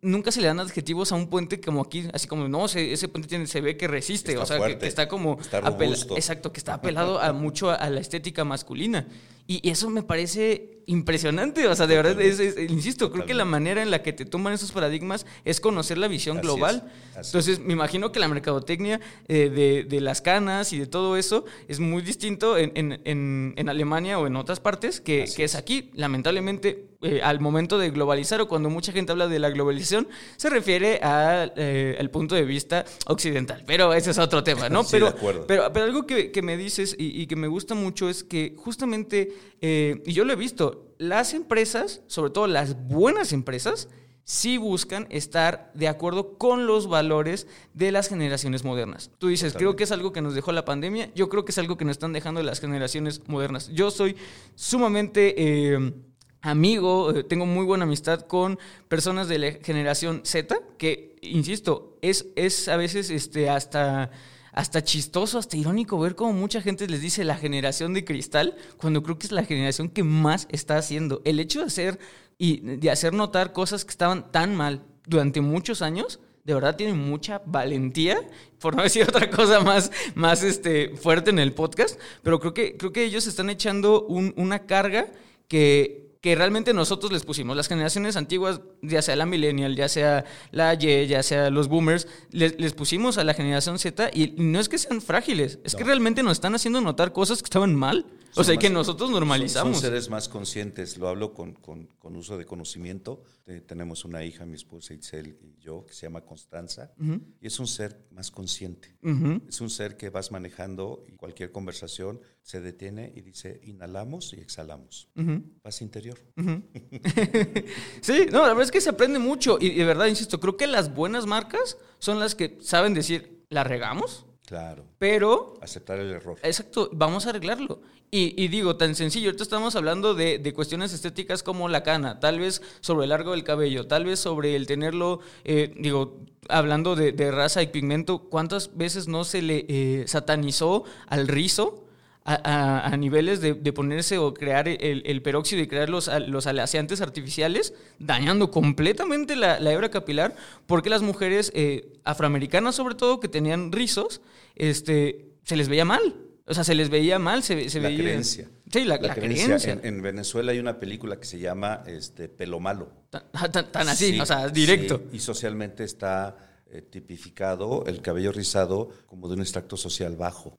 Nunca se le dan adjetivos a un puente como aquí, así como, no, se- ese puente tiene, se ve que resiste, Está o sea, que- fuerte, que, está como... está robusto. exacto, que está apelado a mucho a, a la estética masculina. Y, y eso me parece impresionante, o sea, de verdad, es, es- insisto, creo que la manera en la que te toman esos paradigmas es conocer la visión Así global. es, Entonces, me imagino que la mercadotecnia eh, de, de las canas y de todo eso es muy distinto en, en- en- en Alemania o en otras partes que, que es aquí. Lamentablemente, eh, al momento de globalizar o cuando mucha gente habla de la globalización, se refiere a, eh, al punto de vista occidental. Pero ese es otro tema, ¿no? Sí, pero, de acuerdo. pero, pero algo que, que me dices y, y que me gusta mucho es que justamente, eh, y yo lo he visto, las empresas, sobre todo las buenas empresas, sí buscan estar de acuerdo con los valores de las generaciones modernas. Tú dices, creo que es algo que nos dejó la pandemia, yo creo que es algo que nos están dejando las generaciones modernas. Yo soy sumamente... eh, amigo, eh, tengo muy buena amistad con personas de la generación Z, que, insisto, es, es a veces este, hasta, hasta chistoso, hasta irónico ver cómo mucha gente les dice la generación de cristal, cuando creo que es la generación que más está haciendo. El hecho de hacer y de hacer notar cosas que estaban tan mal durante muchos años, de verdad tienen mucha valentía, por no decir otra cosa más, más este, fuerte en el podcast, pero creo que, creo que ellos están echando un- una carga que, que realmente nosotros les pusimos. Las generaciones antiguas, ya sea la millennial, ya sea la Y, ya sea los boomers, les, les pusimos a la generación Z y no es que sean frágiles, es que realmente nos están haciendo notar cosas que estaban mal. O Son sea, y que más- nosotros Son, normalizamos. son seres más conscientes, lo hablo con, con- con uso de conocimiento. Eh, tenemos una hija, mi esposa Itzel y yo, que se llama Constanza, y es un ser más consciente. Ujú. Es un ser que vas manejando y cualquier conversación se detiene y dice, inhalamos y exhalamos. Paz interior. Sí, no, la verdad es que se aprende mucho y de verdad, insisto, creo que las buenas marcas son las que saben decir, la regamos, Claro. pero Aceptar el error. Exacto, vamos a arreglarlo. Y, y digo, tan sencillo, ahorita estamos hablando de, de cuestiones estéticas como la cana, tal vez sobre el largo del cabello, tal vez sobre el tenerlo, eh, digo, hablando de, de raza y pigmento, ¿cuántas veces no se le eh, satanizó al rizo? A, a- a niveles de, de ponerse o crear el, el peróxido y crear los, los aleaciantes artificiales, dañando completamente la, la hebra capilar, porque las mujeres eh, afroamericanas, sobre todo, que tenían rizos, este, se les veía mal. O sea, se les veía mal, se, se la veía... creencia. Sí, la, la creencia. En, en Venezuela hay una película que se llama este, Pelo Malo. Tan, tan- tan así, Sí, o sea, directo. sí, y socialmente está eh, tipificado el cabello rizado como de un extracto social bajo.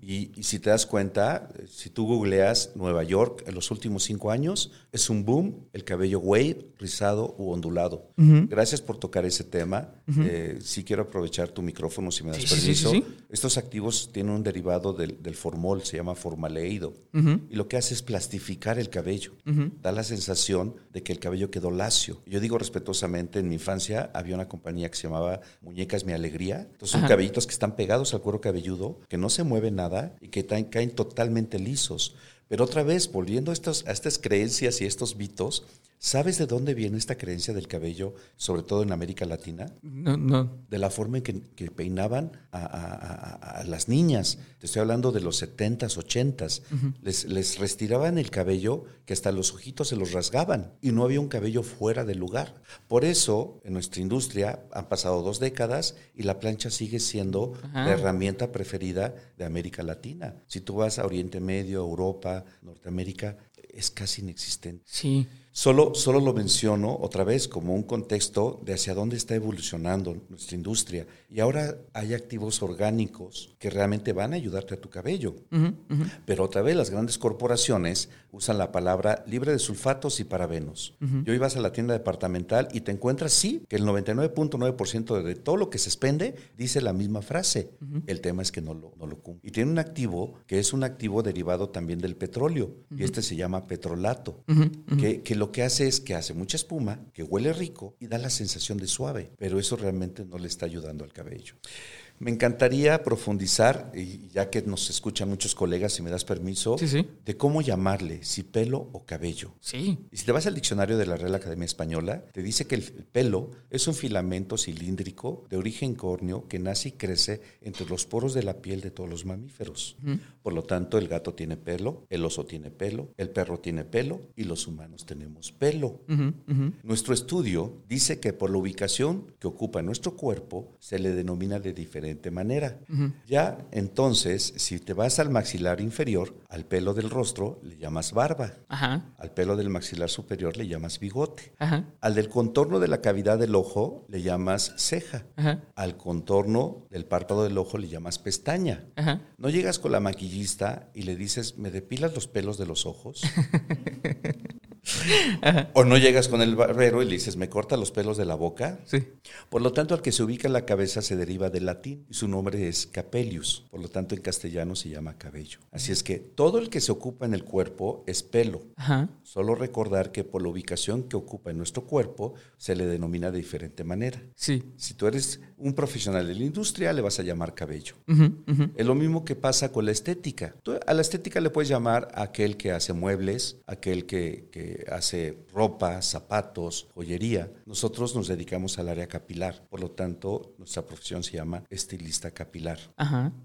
y, y si te das cuenta, eh, si tú googleas Nueva York en los últimos cinco años, es un boom el cabello wave, rizado u ondulado. Gracias por tocar ese tema. Eh, sí quiero aprovechar tu micrófono si me das Sí, permiso. sí, sí. Estos activos tienen un derivado del, del formol, se llama formaldehído. Y lo que hace es plastificar el cabello. Da la sensación de que el cabello quedó lacio. Yo digo respetuosamente, en mi infancia había una compañía que se llamaba Muñeca es mi alegría. Entonces son cabellitos que están pegados al cuero cabelludo, que no se mueve nada y que caen, totalmente lisos. Pero otra vez, volviendo a, a estas creencias y estos mitos, ¿Sabes de dónde viene esta creencia del cabello, sobre todo en América Latina? No, no. De la forma en que, peinaban a, las niñas. Te estoy hablando de los 70s, 80s. les, les restiraban el cabello que hasta los ojitos se los rasgaban y no había un cabello fuera del lugar. Por eso, en nuestra industria han pasado dos décadas y la plancha sigue siendo la herramienta preferida de América Latina. Si tú vas a Oriente Medio, Europa, Norteamérica, es casi inexistente. Sí. Solo, solo lo menciono otra vez como un contexto de hacia dónde está evolucionando nuestra industria. Y ahora hay activos orgánicos que realmente van a ayudarte a tu cabello. Pero otra vez las grandes corporaciones usan la palabra libre de sulfatos y parabenos. Yo ibas a la tienda departamental y te encuentras, sí, que el 99.9% de todo lo que se expende dice la misma frase. El tema es que no lo, no lo cumple. Y tiene un activo que es un activo derivado también del petróleo. Y este se llama petrolato. Que, que lo que hace es que hace mucha espuma, que huele rico y da la sensación de suave, pero eso realmente no le está ayudando al cabello. Me encantaría profundizar, y ya que nos escuchan muchos colegas, si me das permiso, de cómo llamarle, si pelo o cabello. Sí. Y si te vas al diccionario de la Real Academia Española, te dice que el pelo es un filamento cilíndrico de origen córneo que nace y crece entre los poros de la piel de todos los mamíferos. Por lo tanto, el gato tiene pelo, el oso tiene pelo, el perro tiene pelo y los humanos tenemos pelo. Nuestro estudio dice que por la ubicación que ocupa nuestro cuerpo se le denomina de diferente manera. Ya entonces, si te vas al maxilar inferior, al pelo del rostro le llamas barba. Al pelo del maxilar superior le llamas bigote. Al del contorno de la cavidad del ojo le llamas ceja. Al contorno del párpado del ojo le llamas pestaña. No llegas con la maquillista y le dices, ¿me depilas los pelos de los ojos? o no llegas con el barbero y le dices, ¿me corta los pelos de la boca? Sí. Por lo tanto, al que se ubica la cabeza se deriva del latín y su nombre es capelius. Por lo tanto, en castellano se llama cabello. Así es que todo el que se ocupa en el cuerpo es pelo. Solo recordar que por la ubicación que ocupa en nuestro cuerpo se le denomina de diferente manera. Sí. Si tú eres un profesional de la industria, le vas a llamar cabello. Es lo mismo que pasa con la estética. a la estética le puedes llamar aquel que hace muebles, aquel que hace ropa, zapatos, joyería. Nosotros nos dedicamos al área capilar, por lo tanto, nuestra profesión se llama estilista capilar,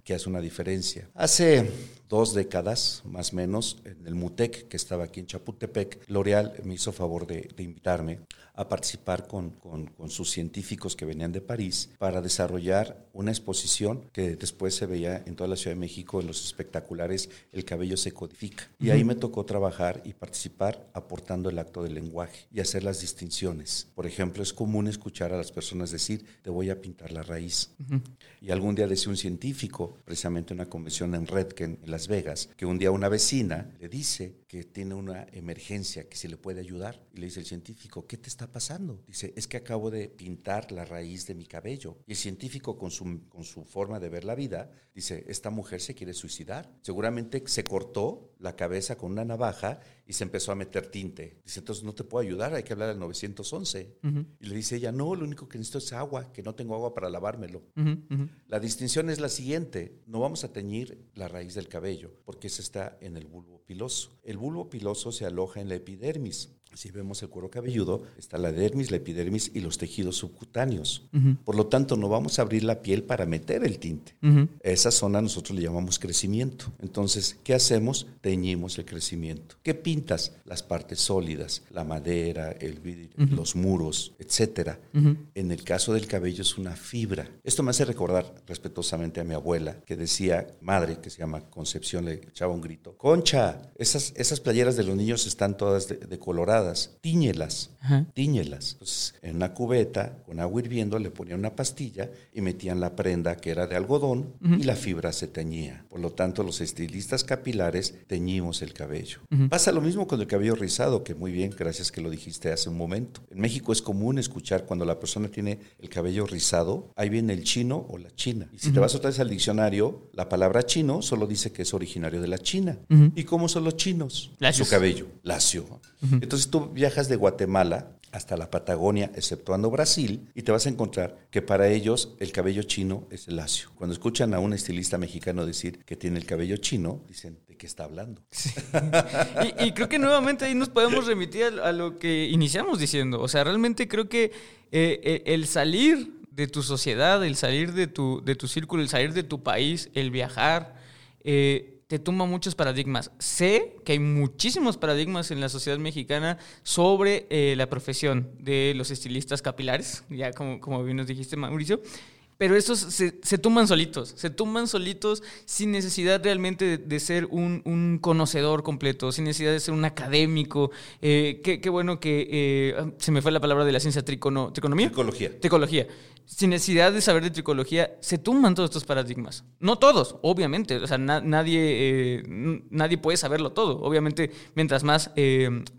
que hace una diferencia. Hace dos décadas, más o menos, en el MUTEC, que estaba aquí en Chapultepec, L'Oreal me hizo favor de, invitarme a participar con, con, sus científicos que venían de París para desarrollar una exposición que después se veía en toda la Ciudad de México en los espectaculares El cabello se codifica. Y ahí me tocó trabajar y participar aportando el acto del lenguaje y hacer las distinciones. Por ejemplo, es común escuchar a las personas decir, te voy a pintar la raíz. Y algún día decía un científico, precisamente en una convención en Redken, en Las Vegas, que un día una vecina le dice que tiene una emergencia, que si le puede ayudar. Y le dice el científico, ¿qué te está pasando? Dice, es que acabo de pintar la raíz de mi cabello. Y el científico con su, con su forma de ver la vida, dice, esta mujer se quiere suicidar. Seguramente se cortó la cabeza con una navaja y se empezó a meter tinte. Dice, entonces no te puedo ayudar, hay que hablar al 911. Y le dice ella, no, lo único que necesito es agua, que no tengo agua para lavármelo. La distinción es la siguiente, no vamos a teñir la raíz del cabello, porque ese está en el bulbo piloso. El bulbo piloso se aloja en la epidermis. Si vemos el cuero cabelludo, está la dermis, la epidermis y los tejidos subcutáneos. Por lo tanto, no vamos a abrir la piel para meter el tinte. Esa zona nosotros le llamamos crecimiento. Entonces, ¿qué hacemos? Teñimos el crecimiento. ¿Qué pintas? Las partes sólidas, la madera, el vidrio, los muros, etc. En el caso del cabello es una fibra. Esto me hace recordar respetuosamente a mi abuela, que decía, madre, que se llama Concepción, le echaba un grito, Concha, esas, esas playeras de los niños están todas decoloradas tíñelas, tíñelas. Entonces, en una cubeta con agua hirviendo le ponían una pastilla y metían la prenda que era de algodón y la fibra se teñía. Por lo tanto, los estilistas capilares teñimos el cabello. Pasa lo mismo con el cabello rizado, que muy bien, gracias que lo dijiste hace un momento. En México es común escuchar cuando la persona tiene el cabello rizado, ahí viene el chino o la china. Y si te vas otra vez al diccionario, la palabra chino solo dice que es originario de la China. ¿Y cómo son los chinos? Su cabello, lacio. Entonces tú viajas de Guatemala hasta la Patagonia, exceptuando Brasil, y te vas a encontrar que para ellos el cabello chino es el lacio. Cuando escuchan a un estilista mexicano decir que tiene el cabello chino, dicen, ¿de qué está hablando? y, creo que nuevamente ahí nos podemos remitir a, lo que iniciamos diciendo. O sea, realmente creo que eh, eh, el salir de tu sociedad, el salir de tu, de tu círculo, el salir de tu país, el viajar, eh, te tumba muchos paradigmas. Sé que hay muchísimos paradigmas en la sociedad mexicana sobre eh, la profesión de los estilistas capilares, ya como, como bien nos dijiste, Mauricio, pero esos se, se, tumban solitos, se tumban solitos sin necesidad realmente de, ser un, conocedor completo, sin necesidad de ser un académico. Eh, qué, bueno que eh, se me fue la palabra de la ciencia tricono, triconomía. Tricología. Tricología. Sin necesidad de saber de tricología, se tumban todos estos paradigmas. No todos, obviamente. O sea, nadie, eh, nadie puede saberlo todo. Obviamente, mientras más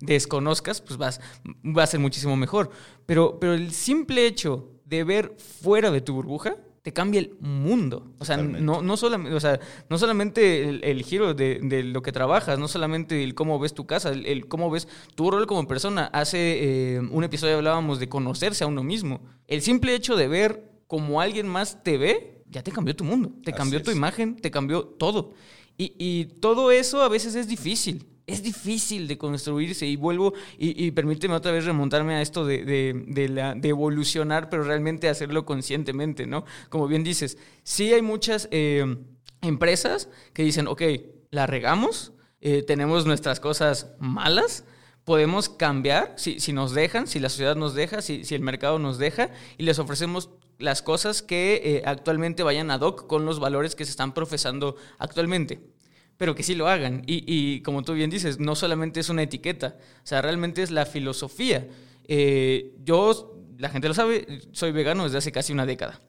desconozcas, pues vas, va a ser muchísimo mejor. Pero, pero el simple hecho de ver fuera de tu burbuja te cambia el mundo. O sea, no, no, solamente, o sea, no solamente el, giro de, lo que trabajas, no solamente el cómo ves tu casa, el, cómo ves tu rol como persona. Hace eh, un episodio hablábamos de conocerse a uno mismo. El simple hecho de ver cómo alguien más te ve, ya te cambió tu mundo, te cambió tu imagen, te cambió todo. Y, y todo eso a veces es difícil es difícil de construirse y vuelvo y, permíteme otra vez remontarme a esto de, de, la, de, evolucionar, pero realmente hacerlo conscientemente, ¿no? Como bien dices, sí hay muchas eh, empresas que dicen, ok, la regamos, eh, tenemos nuestras cosas malas, podemos cambiar si, si, nos dejan, si la sociedad nos deja, si, si, el mercado nos deja y les ofrecemos las cosas que eh, actualmente vayan ad hoc con los valores que se están profesando actualmente pero que sí lo hagan. Y, como tú bien dices, no solamente es una etiqueta, o sea, realmente es la filosofía. Eh, yo, la gente lo sabe, soy vegano desde hace casi una década.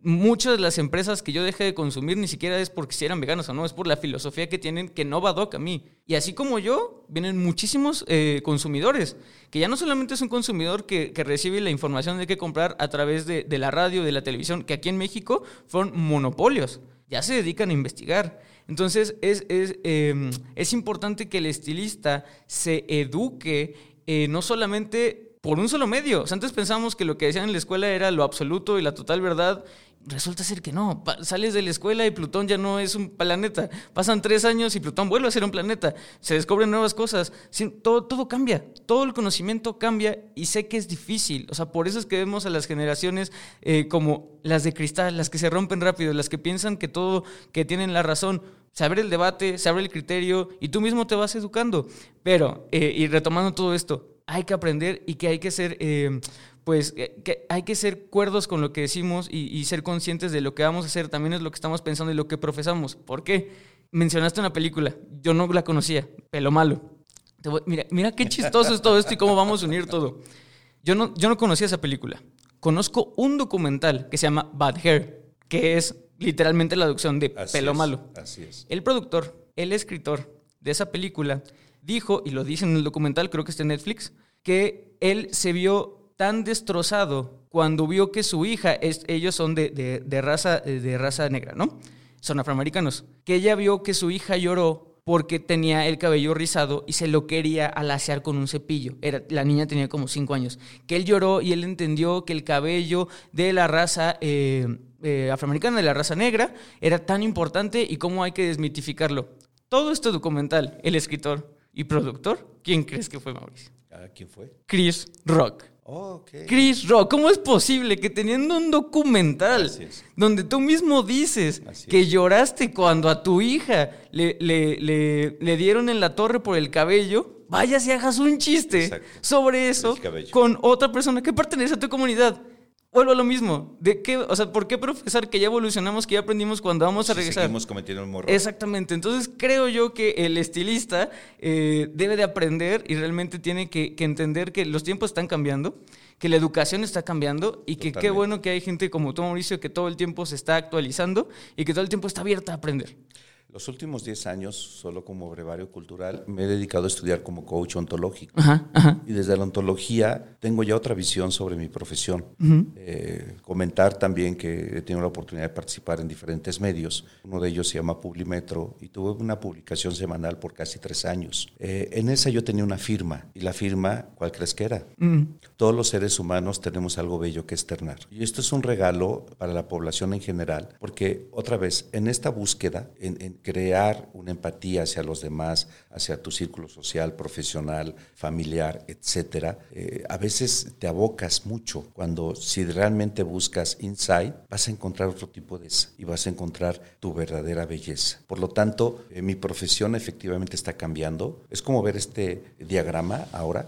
Muchas de las empresas que yo dejé de consumir ni siquiera es porque si eran veganos o no, es por la filosofía que tienen que no va doc a mí. Y así como yo, vienen muchísimos eh, consumidores, que ya no solamente es un consumidor que, recibe la información de qué comprar a través de, de la radio, de la televisión, que aquí en México fueron monopolios, ya se dedican a investigar. Entonces es, em, es, importante que el estilista se eduque eh, no solamente por un solo medio. antes pensamos que lo que decían en la escuela era lo absoluto y la total verdad resulta ser que no. sales de la escuela y Plutón ya no es un planeta. Pasan tres años y Plutón vuelve a ser un planeta. Se descubren nuevas cosas. Todo, todo cambia. Todo el conocimiento cambia y sé que es difícil. O sea, por eso es que vemos a las generaciones eh, como las de cristal, las que se rompen rápido, las que piensan que todo, que tienen la razón. Se abre el debate, se abre el criterio y tú mismo te vas educando. Pero, eh, y retomando todo esto, hay que aprender y que hay que ser eh, pues que hay que ser cuerdos con lo que decimos y, ser conscientes de lo que vamos a hacer, también es lo que estamos pensando y lo que profesamos. ¿Por qué? Mencionaste una película, yo no la conocía, Pelo Malo. mira, mira qué chistoso es todo esto y cómo vamos a unir todo. Yo no, yo no conocía esa película. Conozco un documental que se llama Bad Hair, que es literalmente la traducción de Pelo Malo. Así es. El productor, el escritor de esa película, dijo, y lo dice en el documental, creo que está en Netflix, que él se vio tan destrozado cuando vio que su hija, es, ellos son de, raza, de raza negra, ¿no? Son afroamericanos. Que ella vio que su hija lloró porque tenía el cabello rizado y se lo quería alaciar con un cepillo. Era, la niña tenía como cinco años. Que él lloró y él entendió que el cabello de la raza eh, eh, afroamericana, de la raza negra, era tan importante y cómo hay que desmitificarlo. Todo este documental, el escritor y productor, ¿quién crees que fue Mauricio? Ah, ¿Quién fue? Chris Rock. Chris Rock, ¿cómo es posible que teniendo un documental donde tú mismo dices que lloraste cuando a tu hija le, le, dieron en la torre por el cabello, vayas y hagas un chiste sobre eso con otra persona que pertenece a tu comunidad? Vuelvo a lo mismo. ¿De qué, o sea, ¿por qué profesar que ya evolucionamos, que ya aprendimos cuando vamos a regresar? Seguimos cometiendo el morro. Exactamente. Entonces creo yo que el estilista eh, debe de aprender y realmente tiene que, entender que los tiempos están cambiando, que la educación está cambiando y que qué bueno que hay gente como tú, Mauricio, que todo el tiempo se está actualizando y que todo el tiempo está abierta a aprender. Los últimos 10 años, solo como brevario cultural, me he dedicado a estudiar como coach ontológico. Ajá, ajá. Y desde la ontología tengo ya otra visión sobre mi profesión. Eh, comentar también que he tenido la oportunidad de participar en diferentes medios. Uno de ellos se llama Publimetro y tuve una publicación semanal por casi tres años. Eh, en esa yo tenía una firma y la firma, ¿cuál crees que era? Todos los seres humanos tenemos algo bello que externar. Y esto es un regalo para la población en general, porque otra vez, en esta búsqueda, en, en crear una empatía hacia los demás, hacia tu círculo social, profesional, familiar, etcétera, eh, a veces te abocas mucho cuando si realmente buscas inside, vas a encontrar otro tipo de esa y vas a encontrar tu verdadera belleza. Por lo tanto, eh, mi profesión efectivamente está cambiando. Es como ver este diagrama ahora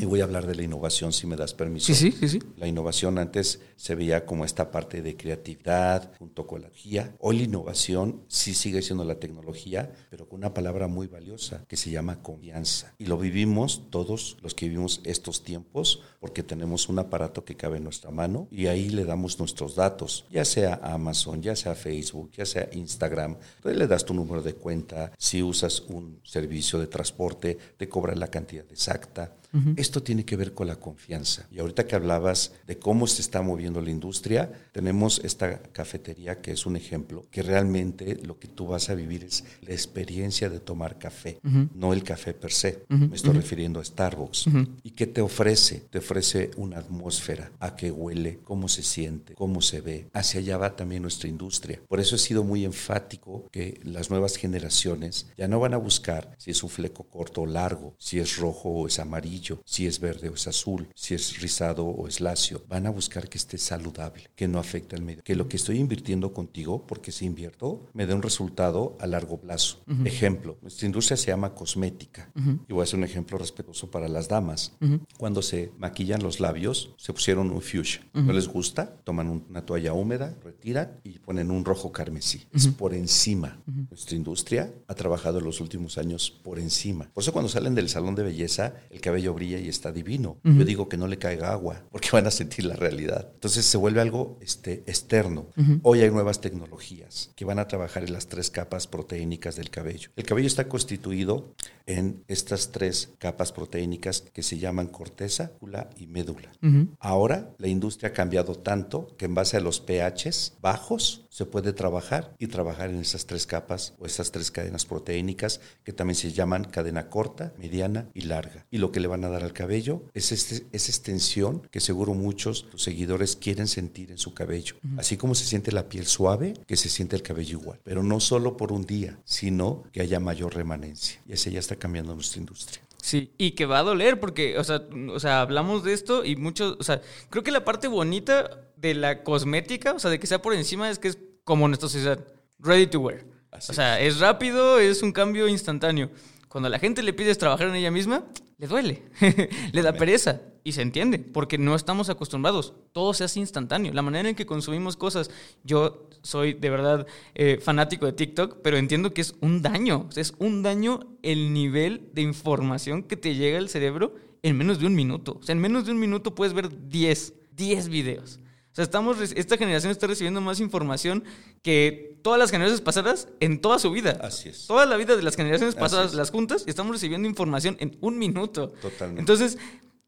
y voy a hablar de la innovación si me das permiso. Sí, sí, sí, sí. La innovación antes se veía como esta parte de creatividad junto con la tecnología. Hoy la innovación sí sigue siendo la tecnología, pero con una palabra muy valiosa que se llama confianza. Y lo vivimos todos los que vivimos estos tiempos porque tenemos un aparato que cabe en nuestra mano y ahí le damos nuestros datos, ya sea Amazon, ya sea Facebook, ya sea Instagram. Entonces le das tu número de cuenta, si usas un servicio de transporte, te cobra la cantidad exacta. Esto tiene que ver con la confianza. Y ahorita que hablabas de cómo se está moviendo la industria, tenemos esta cafetería que es un ejemplo, que realmente lo que tú vas a vivir es la experiencia de tomar café, no el café per se. Me estoy refiriendo a Starbucks. ¿Y qué te ofrece? Te ofrece una atmósfera, a qué huele, cómo se siente, cómo se ve. Hacia allá va también nuestra industria. Por eso he sido muy enfático que las nuevas generaciones ya no van a buscar si es un fleco corto o largo, si es rojo o es amarillo si es verde o es azul, si es rizado o es lacio. Van a buscar que esté saludable, que no afecte al medio, que lo que estoy invirtiendo contigo, porque si invierto, me dé un resultado a largo plazo. Ejemplo, nuestra industria se llama cosmética. Y voy a hacer un ejemplo respetuoso para las damas. Cuando se maquillan los labios, se pusieron un fuchsia. ¿No les gusta? Toman una toalla húmeda, retiran y ponen un rojo carmesí. Es por encima. Nuestra industria ha trabajado en los últimos años por encima. Por eso cuando salen del salón de belleza, el cabello brilla y está divino. Yo digo que no le caiga agua, porque van a sentir la realidad. Entonces se vuelve algo este, externo. Hoy hay nuevas tecnologías que van a trabajar en las tres capas proteínicas del cabello. El cabello está constituido en estas tres capas proteínicas que se llaman corteza, cúpula y médula. Ahora la industria ha cambiado tanto que en base a los pHs bajos se puede trabajar y trabajar en esas tres capas o esas tres cadenas proteínicas que también se llaman cadena corta, mediana y larga. Y lo que le van a dar al cabello es este, esa extensión que seguro muchos tus seguidores quieren sentir en su cabello. Así como se siente la piel suave, que se siente el cabello igual. Pero no solo por un día, sino que haya mayor remanencia. Y así ya está cambiando nuestra industria. Sí, y que va a doler porque, o sea, o sea, hablamos de esto y muchos, o sea, creo que la parte bonita de la cosmética, o sea, de que sea por encima es que es como nuestra sociedad, ready to wear. o sea, es rápido, es un cambio instantáneo. Cuando la gente le pides trabajar en ella misma, le duele, le da pereza. Y se entiende, porque no estamos acostumbrados. Todo se hace instantáneo. La manera en que consumimos cosas. Yo soy de verdad eh, fanático de TikTok, pero entiendo que es un daño. es un daño el nivel de información que te llega al cerebro en menos de un minuto. O sea, en menos de un minuto puedes ver 10, 10 videos. O sea, estamos, esta generación está recibiendo más información que todas las generaciones pasadas en toda su vida. Así es. Toda la vida de las generaciones pasadas, las juntas, estamos recibiendo información en un minuto. Totalmente. Entonces,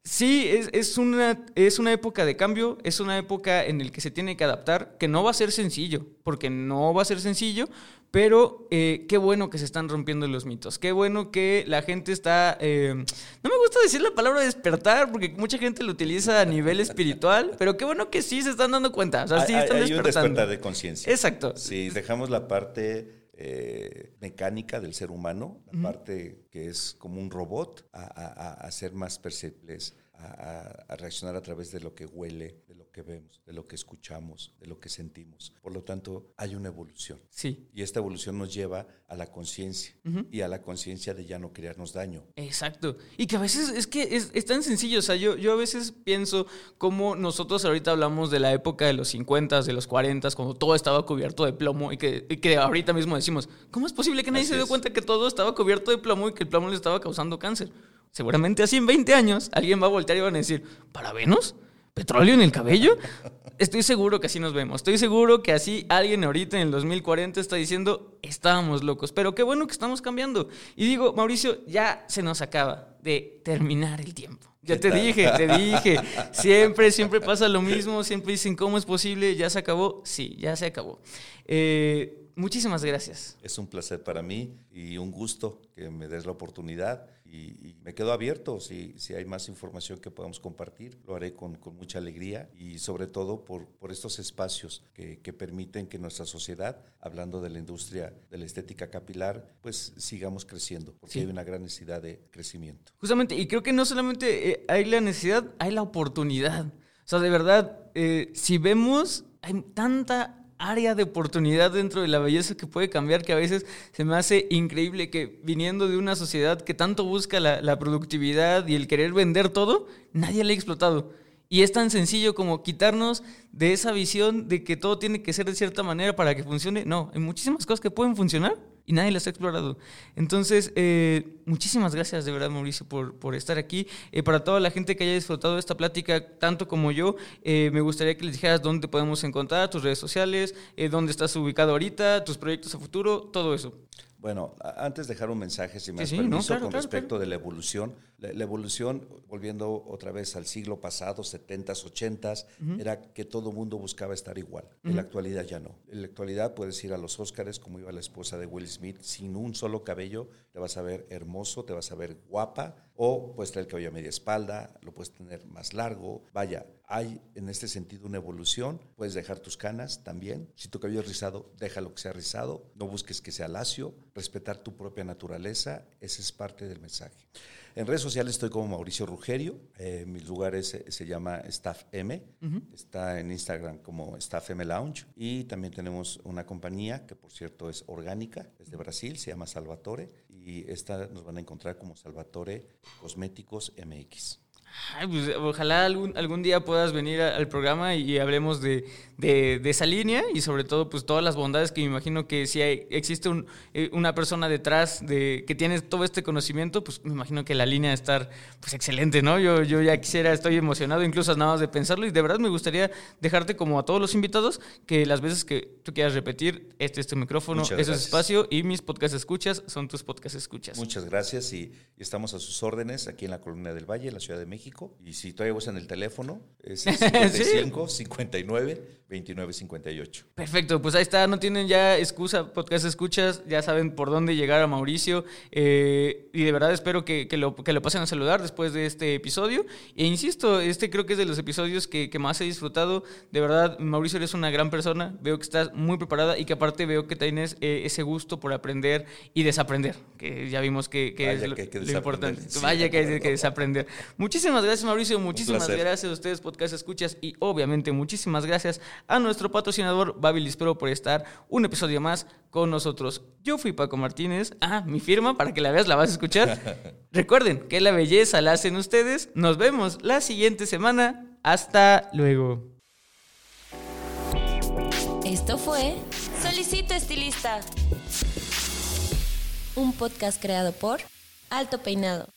sí, es, es, una, es una época de cambio, es una época en la que se tiene que adaptar, que no va a ser sencillo, porque no va a ser sencillo, pero eh, qué bueno que se están rompiendo los mitos. Qué bueno que la gente está... Eh, no me gusta decir la palabra despertar porque mucha gente lo utiliza a nivel espiritual, pero qué bueno que sí se están dando cuenta. O sea, sí están hay, hay un despertar de conciencia. Exacto. Si dejamos la parte eh, mecánica del ser humano, la parte que es como un robot, a, a, a ser más perceptibles, a, a, reaccionar a través de lo que huele, que vemos, de lo que escuchamos, de lo que sentimos. Por lo tanto, hay una evolución. Sí. Y esta evolución nos lleva a la conciencia uh -huh. y a la conciencia de ya no crearnos daño. Exacto. Y que a veces es que es, es, tan sencillo. O sea, yo, yo a veces pienso cómo nosotros ahorita hablamos de la época de los 50, de los 40, cuando todo estaba cubierto de plomo y que, y que ahorita mismo decimos, ¿cómo es posible que nadie Así se dio cuenta que todo estaba cubierto de plomo y que el plomo le estaba causando cáncer? Seguramente así en 20 años alguien va a voltear y van a decir, ¿parabenos? ¿Petróleo en el cabello? estoy seguro que así nos vemos. Estoy seguro que así alguien ahorita en el 2040 está diciendo, estábamos locos. Pero qué bueno que estamos cambiando. Y digo, Mauricio, ya se nos acaba de terminar el tiempo. Ya te dije, te dije. Siempre, siempre pasa lo mismo. Siempre dicen, ¿cómo es posible? ¿Ya se acabó? Sí, ya se acabó. Eh, muchísimas gracias. Es un placer para mí y un gusto que me des la oportunidad y, me quedo abierto. Si, si, hay más información que podamos compartir, lo haré con, con mucha alegría y sobre todo por, por estos espacios que, que, permiten que nuestra sociedad, hablando de la industria de la estética capilar, pues sigamos creciendo, porque hay una gran necesidad de crecimiento. Justamente, y creo que no solamente eh, hay la necesidad, hay la oportunidad. O sea, de verdad, eh, si vemos, hay tanta área de oportunidad dentro de la belleza que puede cambiar, que a veces se me hace increíble que viniendo de una sociedad que tanto busca la, productividad y el querer vender todo, nadie le ha explotado. Y es tan sencillo como quitarnos de esa visión de que todo tiene que ser de cierta manera para que funcione. No, hay muchísimas cosas que pueden funcionar y nadie las ha explorado. Entonces, eh, muchísimas gracias de verdad, Mauricio, por, por estar aquí. Eh, para toda la gente que haya disfrutado de esta plática, tanto como yo, eh, me gustaría que les dijeras dónde podemos encontrar tus redes sociales, dónde estás ubicado ahorita, tus proyectos a futuro, todo eso. Bueno, antes de dejar un mensaje, si me das permiso, con respecto de la evolución. La, evolución, volviendo otra vez al siglo pasado, 70s, 80s, era que todo mundo buscaba estar igual. En la actualidad ya no. En la actualidad puedes ir a los Óscares, como iba la esposa de Will Smith, sin un solo cabello, te vas a ver hermoso, te vas a ver guapa, o puedes traer el cabello a media espalda, lo puedes tener más largo. Vaya, hay en este sentido una evolución. Puedes dejar tus canas también. Si tu cabello es rizado, déjalo que sea rizado. No busques que sea lacio respetar tu propia naturaleza, ese es parte del mensaje. En redes sociales estoy como Mauricio Rugerio, eh, mi lugar se llama Staff M, está en Instagram como Staff M Lounge y también tenemos una compañía que por cierto es orgánica, es de Brasil, se llama Salvatore y esta nos van a encontrar como Salvatore Cosméticos MX. Pues, ojalá algún, algún día puedas venir al programa y, hablemos de, de, esa línea y sobre todo pues todas las bondades que me imagino que si hay, existe un, eh, una persona detrás de que tiene todo este conocimiento, pues me imagino que la línea de estar pues excelente, ¿no? Yo, yo ya quisiera, estoy emocionado incluso nada más de pensarlo y de verdad me gustaría dejarte como a todos los invitados que las veces que tú quieras repetir, este es tu micrófono, este es espacio y mis podcast escuchas son tus podcast escuchas. Muchas gracias y, y estamos a sus órdenes aquí en la Columna del Valle, en la Ciudad de México y si todavía usan el teléfono, es 55 59 29 58. Perfecto, pues ahí está, no tienen ya excusa, podcast escuchas, ya saben por dónde llegar a Mauricio. Eh, y de verdad espero que, que, lo, que lo pasen a saludar después de este episodio. E insisto, este creo que es de los episodios que, que más he disfrutado. De verdad, Mauricio, eres una gran persona. Veo que estás muy preparada y que aparte veo que tienes eh, ese gusto por aprender y desaprender, que ya vimos que, que es lo, lo importante. Vaya que hay que desaprender. Muchísimas gracias, Mauricio. Muchísimas gracias a ustedes, Podcast Escuchas. Y obviamente, muchísimas gracias a nuestro patrocinador Babilis Pro por estar un episodio más con nosotros. Yo fui Paco Martínez. Ah, mi firma, para que la veas, la vas a escuchar. Recuerden que la belleza la hacen ustedes. Nos vemos la siguiente semana. Hasta luego. Esto fue Solicito Estilista. Un podcast creado por Alto Peinado.